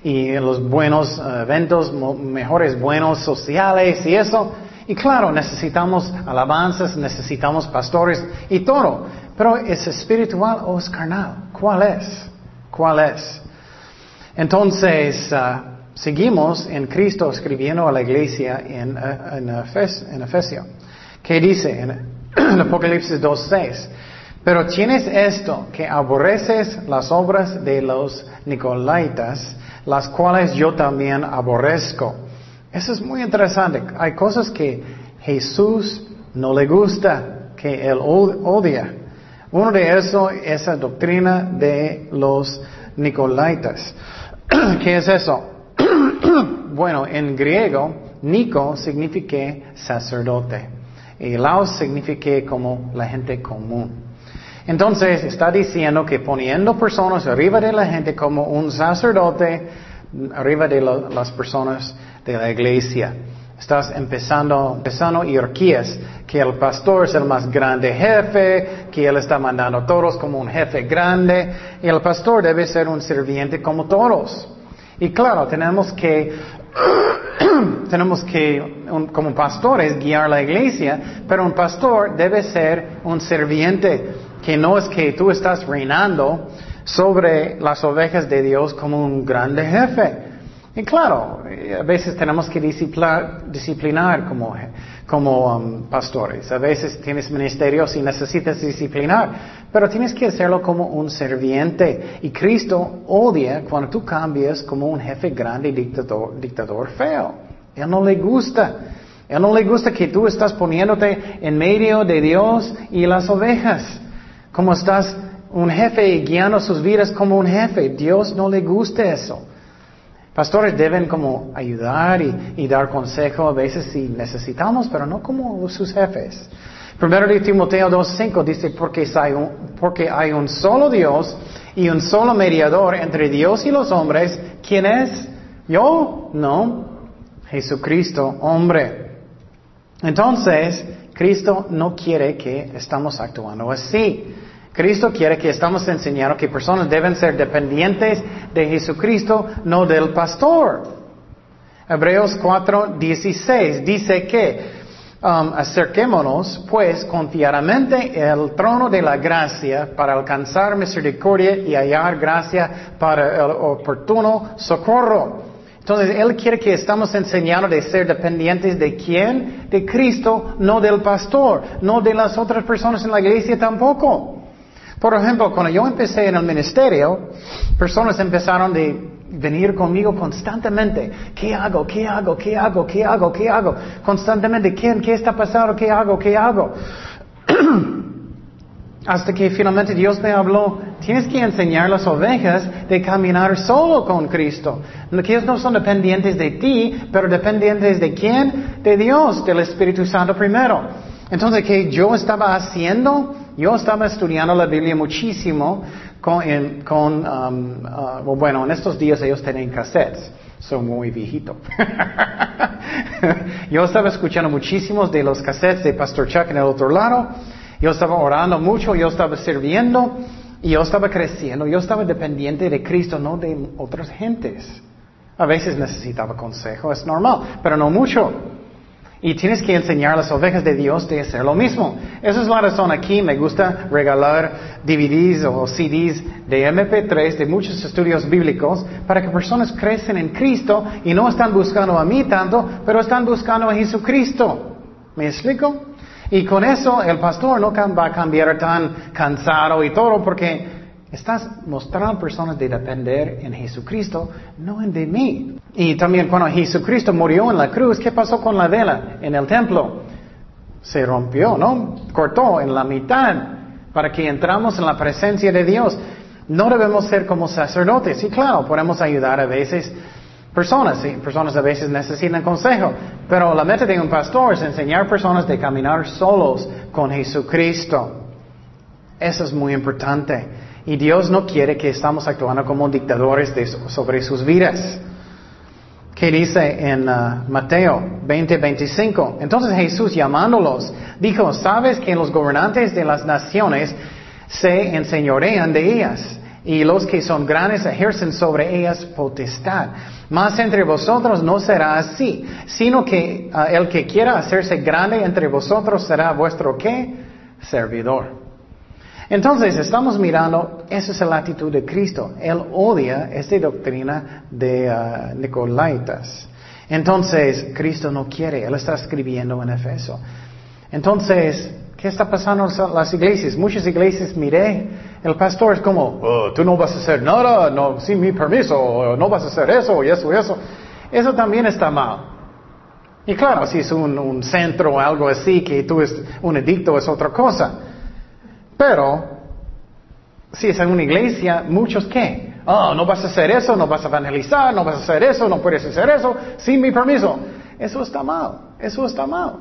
y los buenos eh, eventos, mejores buenos sociales y eso. Y claro, necesitamos alabanzas, necesitamos pastores y todo. Pero ¿es espiritual o es carnal? ¿Cuál es? ¿Cuál es? Entonces, eh, seguimos en Cristo escribiendo a la iglesia en, eh, en, en Efesio. ¿Qué dice en, en Apocalipsis 2.6? Pero tienes esto, que aborreces las obras de los Nicolaitas, las cuales yo también aborrezco. Eso es muy interesante. Hay cosas que Jesús no le gusta, que él odia. Uno de esos es esa doctrina de los Nicolaitas. ¿Qué es eso? bueno, en griego, Nico significa sacerdote y Laos significa como la gente común. Entonces está diciendo que poniendo personas arriba de la gente como un sacerdote, arriba de las personas de la iglesia. Estás empezando, empezando hierarquías, que el pastor es el más grande jefe, que él está mandando a todos como un jefe grande, y el pastor debe ser un sirviente como todos. Y claro, tenemos que, tenemos que, como pastores, guiar la iglesia, pero un pastor debe ser un sirviente que no es que tú estás reinando sobre las ovejas de Dios como un grande jefe. Y claro, a veces tenemos que disciplinar, como, como um, pastores. A veces tienes ministerios y necesitas disciplinar, pero tienes que hacerlo como un serviente. Y Cristo odia cuando tú cambias como un jefe grande y dictador, dictador feo. Él no le gusta. Él no le gusta que tú estás poniéndote en medio de Dios y las ovejas. Como estás un jefe guiando sus vidas como un jefe. Dios no le gusta eso. Pastores deben como ayudar y, dar consejo a veces si necesitamos, pero no como sus jefes. Primero de Timoteo 2.5 dice, porque hay, un, porque hay un solo Dios y un solo mediador entre Dios y los hombres. ¿Quién es? ¿Yo? No. Jesucristo, hombre. Entonces, Cristo no quiere que estamos actuando así. Cristo quiere que estamos enseñando que personas deben ser dependientes de Jesucristo, no del pastor. Hebreos 4, 16 dice que um, acerquémonos pues confiadamente el trono de la gracia para alcanzar misericordia y hallar gracia para el oportuno socorro. Entonces, Él quiere que estamos enseñando de ser dependientes de quién? De Cristo, no del pastor, no de las otras personas en la iglesia tampoco. Por ejemplo, cuando yo empecé en el ministerio, personas empezaron de venir conmigo constantemente. ¿Qué hago? ¿Qué hago? ¿Qué hago? ¿Qué hago? ¿Qué hago? Constantemente, ¿quién? ¿Qué está pasando? ¿Qué hago? ¿Qué hago? Hasta que finalmente Dios me habló, tienes que enseñar a las ovejas de caminar solo con Cristo. Que ellos no son dependientes de ti, pero dependientes de quién? De Dios, del Espíritu Santo primero. Entonces, ¿qué yo estaba haciendo? Yo estaba estudiando la Biblia muchísimo con, um, uh, bueno, en estos días ellos tienen cassettes. Soy muy viejito. yo estaba escuchando muchísimos de los cassettes de Pastor Chuck en el otro lado. Yo estaba orando mucho, yo estaba sirviendo y yo estaba creciendo. Yo estaba dependiente de Cristo, no de otras gentes. A veces necesitaba consejo, es normal, pero no mucho. Y tienes que enseñar a las ovejas de Dios de hacer lo mismo. Esa es la razón aquí. Me gusta regalar DVDs o CDs de MP3 de muchos estudios bíblicos para que personas crecen en Cristo y no están buscando a mí tanto, pero están buscando a Jesucristo. ¿Me explico? Y con eso el pastor no va a cambiar tan cansado y todo porque Estás mostrando a personas de depender en Jesucristo, no en de mí. Y también cuando Jesucristo murió en la cruz, ¿qué pasó con la vela en el templo? se rompió, ¿no? Cortó en la mitad para que entramos en la presencia de Dios. No debemos ser como sacerdotes. Y claro, podemos ayudar a veces personas. ¿sí? Personas a veces necesitan consejo. Pero la meta de un pastor es enseñar a personas de caminar solos con Jesucristo. Eso es muy importante. Y Dios no quiere que estamos actuando como dictadores sobre sus vidas. ¿Qué dice en uh, Mateo 20, 25? Entonces Jesús llamándolos, dijo, ¿sabes que los gobernantes de las naciones se enseñorean de ellas? Y los que son grandes ejercen sobre ellas potestad. Mas entre vosotros no será así, sino que uh, el que quiera hacerse grande entre vosotros será vuestro qué? Servidor. Entonces, estamos mirando, esa es la actitud de Cristo. Él odia esta doctrina de uh, Nicolaitas. Entonces, Cristo no quiere, Él está escribiendo en Efeso. Entonces, ¿qué está pasando en las iglesias? Muchas iglesias, miré, el pastor es como, oh, tú no vas a hacer nada, no, sin mi permiso, no vas a hacer eso, y eso, y eso. Eso también está mal. Y claro, si es un, un centro o algo así, que tú eres un edicto, es otra cosa. Pero, si es en una iglesia, muchos qué? Oh, no vas a hacer eso, no vas a evangelizar, no vas a hacer eso, no puedes hacer eso, sin mi permiso. Eso está mal, eso está mal.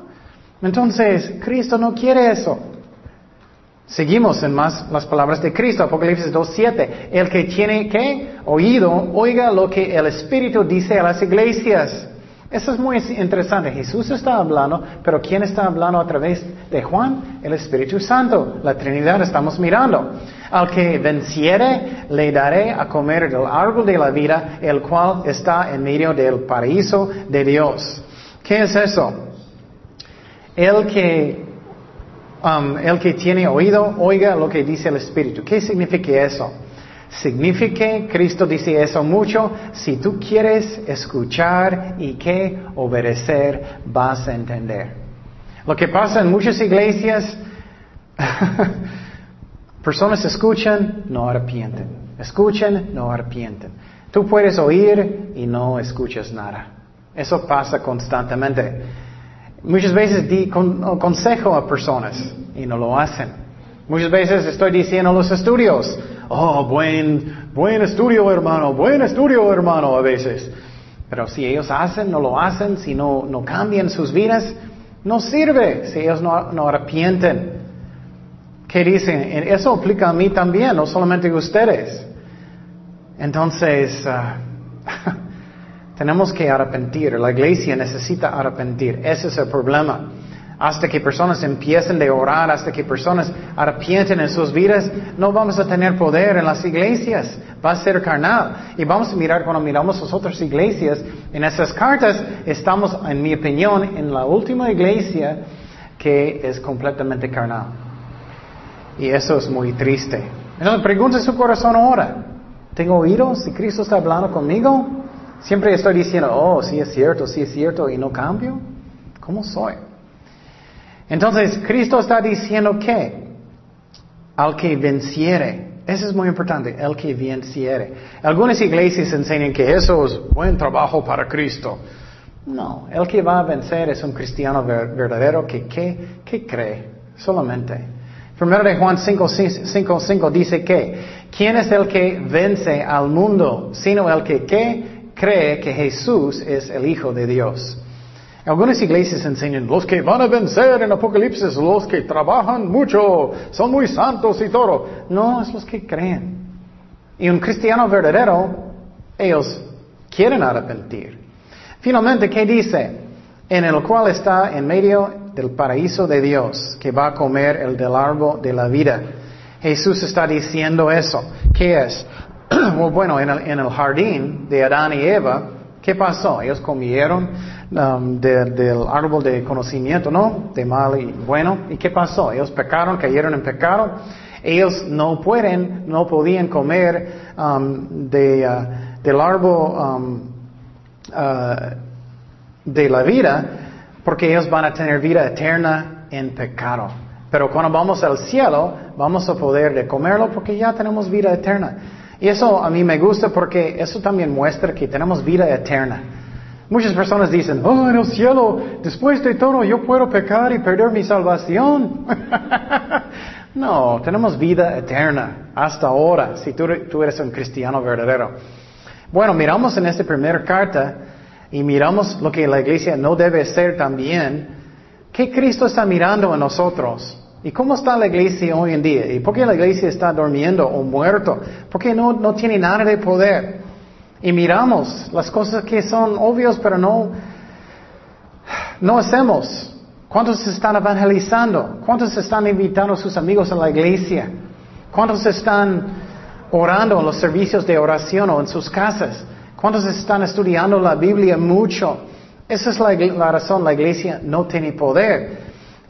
Entonces, Cristo no quiere eso. Seguimos en más las palabras de Cristo, Apocalipsis 2.7. El que tiene que oído, oiga lo que el Espíritu dice a las iglesias. Eso es muy interesante. Jesús está hablando, pero ¿quién está hablando a través de Juan? El Espíritu Santo. La Trinidad estamos mirando. Al que venciere, le daré a comer del árbol de la vida, el cual está en medio del paraíso de Dios. ¿Qué es eso? El que, um, el que tiene oído, oiga lo que dice el Espíritu. ¿Qué significa eso? Significa, Cristo dice eso mucho, si tú quieres escuchar y que obedecer, vas a entender. Lo que pasa en muchas iglesias, personas escuchan, no arrepienten. Escuchan, no arrepienten. Tú puedes oír y no escuchas nada. Eso pasa constantemente. Muchas veces di consejo a personas y no lo hacen. Muchas veces estoy diciendo los estudios, oh, buen, buen estudio hermano, buen estudio hermano a veces. Pero si ellos hacen, no lo hacen, si no, no cambian sus vidas, no sirve si ellos no, arrepienten. ¿Qué dicen? Eso aplica a mí también, no solamente a ustedes. Entonces, ah, tenemos que arrepentir. La iglesia necesita arrepentir. Ese es el problema hasta que personas empiecen de orar, hasta que personas arrepienten en sus vidas, no vamos a tener poder en las iglesias. Va a ser carnal. Y vamos a mirar cuando miramos las otras iglesias, en esas cartas estamos, en mi opinión, en la última iglesia que es completamente carnal. Y eso es muy triste. Entonces pregunta su corazón ahora. ¿Tengo oídos? Si Cristo está hablando conmigo, siempre estoy diciendo, oh, sí es cierto, sí es cierto, y no cambio. ¿Cómo soy? Entonces, Cristo está diciendo que al que venciere, eso es muy importante, el que venciere. Algunas iglesias enseñan que eso es buen trabajo para Cristo. No, el que va a vencer es un cristiano verdadero que, que, cree solamente. Primero de Juan 5, 5, dice que, ¿quién es el que vence al mundo? Sino el que, que cree que Jesús es el Hijo de Dios. Algunas iglesias enseñan, los que van a vencer en Apocalipsis, los que trabajan mucho, son muy santos y todo. No, es los que creen. Y un cristiano verdadero, ellos quieren arrepentir. Finalmente, ¿qué dice? En el cual está en medio del paraíso de Dios, que va a comer el del árbol de la vida. Jesús está diciendo eso. ¿Qué es? bueno, en el, en el jardín de Adán y Eva, ¿qué pasó? Ellos comieron Um, del árbol de conocimiento, ¿no? De mal y bueno. ¿Y qué pasó? Ellos pecaron, cayeron en pecado. Ellos no pueden, no podían comer um, de, uh, del árbol um, uh, de la vida porque ellos van a tener vida eterna en pecado. Pero cuando vamos al cielo, vamos a poder de comerlo porque ya tenemos vida eterna. Y eso a mí me gusta porque eso también muestra que tenemos vida eterna. Muchas personas dicen, oh, en el cielo, después de todo, yo puedo pecar y perder mi salvación. no, tenemos vida eterna hasta ahora, si tú, eres un cristiano verdadero. Bueno, miramos en esta primera carta y miramos lo que la iglesia no debe ser también. ¿Qué Cristo está mirando en nosotros? ¿Y cómo está la iglesia hoy en día? ¿Y por qué la iglesia está durmiendo o muerto? Porque no, no tiene nada de poder. Y miramos las cosas que son obvias, pero no, no hacemos. ¿Cuántos están evangelizando? ¿Cuántos están invitando a sus amigos a la iglesia? ¿Cuántos están orando en los servicios de oración o en sus casas? ¿Cuántos están estudiando la Biblia mucho? Esa es la, la razón, la iglesia no tiene poder.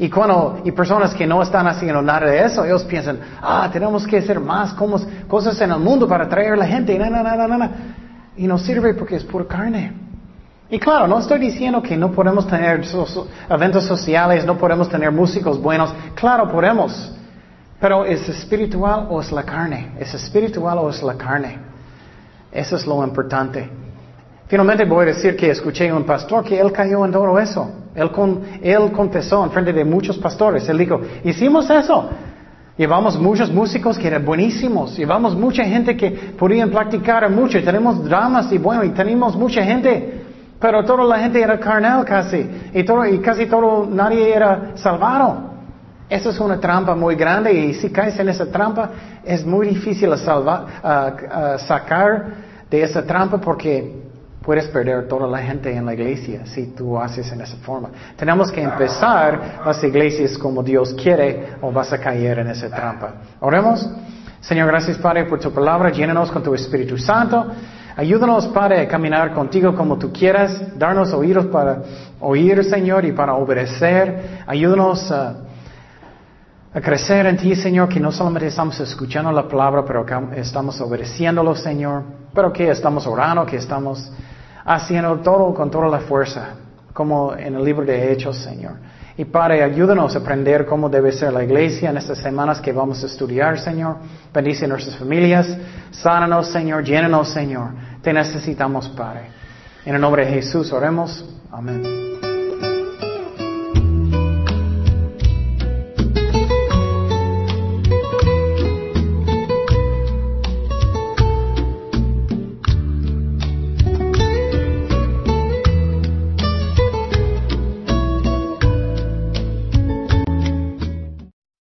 Y cuando, y personas que no están haciendo nada de eso, ellos piensan, ah, tenemos que hacer más cosas en el mundo para atraer a la gente, y Y no sirve porque es pura carne. Y claro, no estoy diciendo que no podemos tener eventos sociales, no podemos tener músicos buenos. Claro, podemos. Pero ¿es espiritual o es la carne? ¿Es espiritual o es la carne? Eso es lo importante. Finalmente voy a decir que escuché a un pastor que él cayó en todo eso. Él, con, él confesó en frente de muchos pastores. Él dijo, hicimos eso. Llevamos muchos músicos que eran buenísimos. Llevamos mucha gente que podían practicar mucho. Tenemos dramas y bueno, y tenemos mucha gente. Pero toda la gente era carnal casi. Y, todo, y casi todo, nadie era salvado. Eso es una trampa muy grande y si caes en esa trampa es muy difícil salvar, sacar de esa trampa porque Puedes perder toda la gente en la iglesia si tú haces en esa forma. Tenemos que empezar las iglesias como Dios quiere o vas a caer en esa trampa. Oremos. Señor, gracias Padre por tu palabra. Llénanos con tu Espíritu Santo. Ayúdanos, Padre, a caminar contigo como tú quieras. Darnos oídos para oír, Señor, y para obedecer. Ayúdanos a, a crecer en ti, Señor, que no solamente estamos escuchando la palabra, pero que estamos obedeciéndolo, Señor. Pero que estamos orando, que estamos haciendo todo con toda la fuerza, como en el libro de Hechos, Señor. Y Padre, ayúdanos a aprender cómo debe ser la iglesia en estas semanas que vamos a estudiar, Señor. Bendice nuestras familias, sánanos, Señor, llénanos, Señor. Te necesitamos, Padre. En el nombre de Jesús oremos. Amén.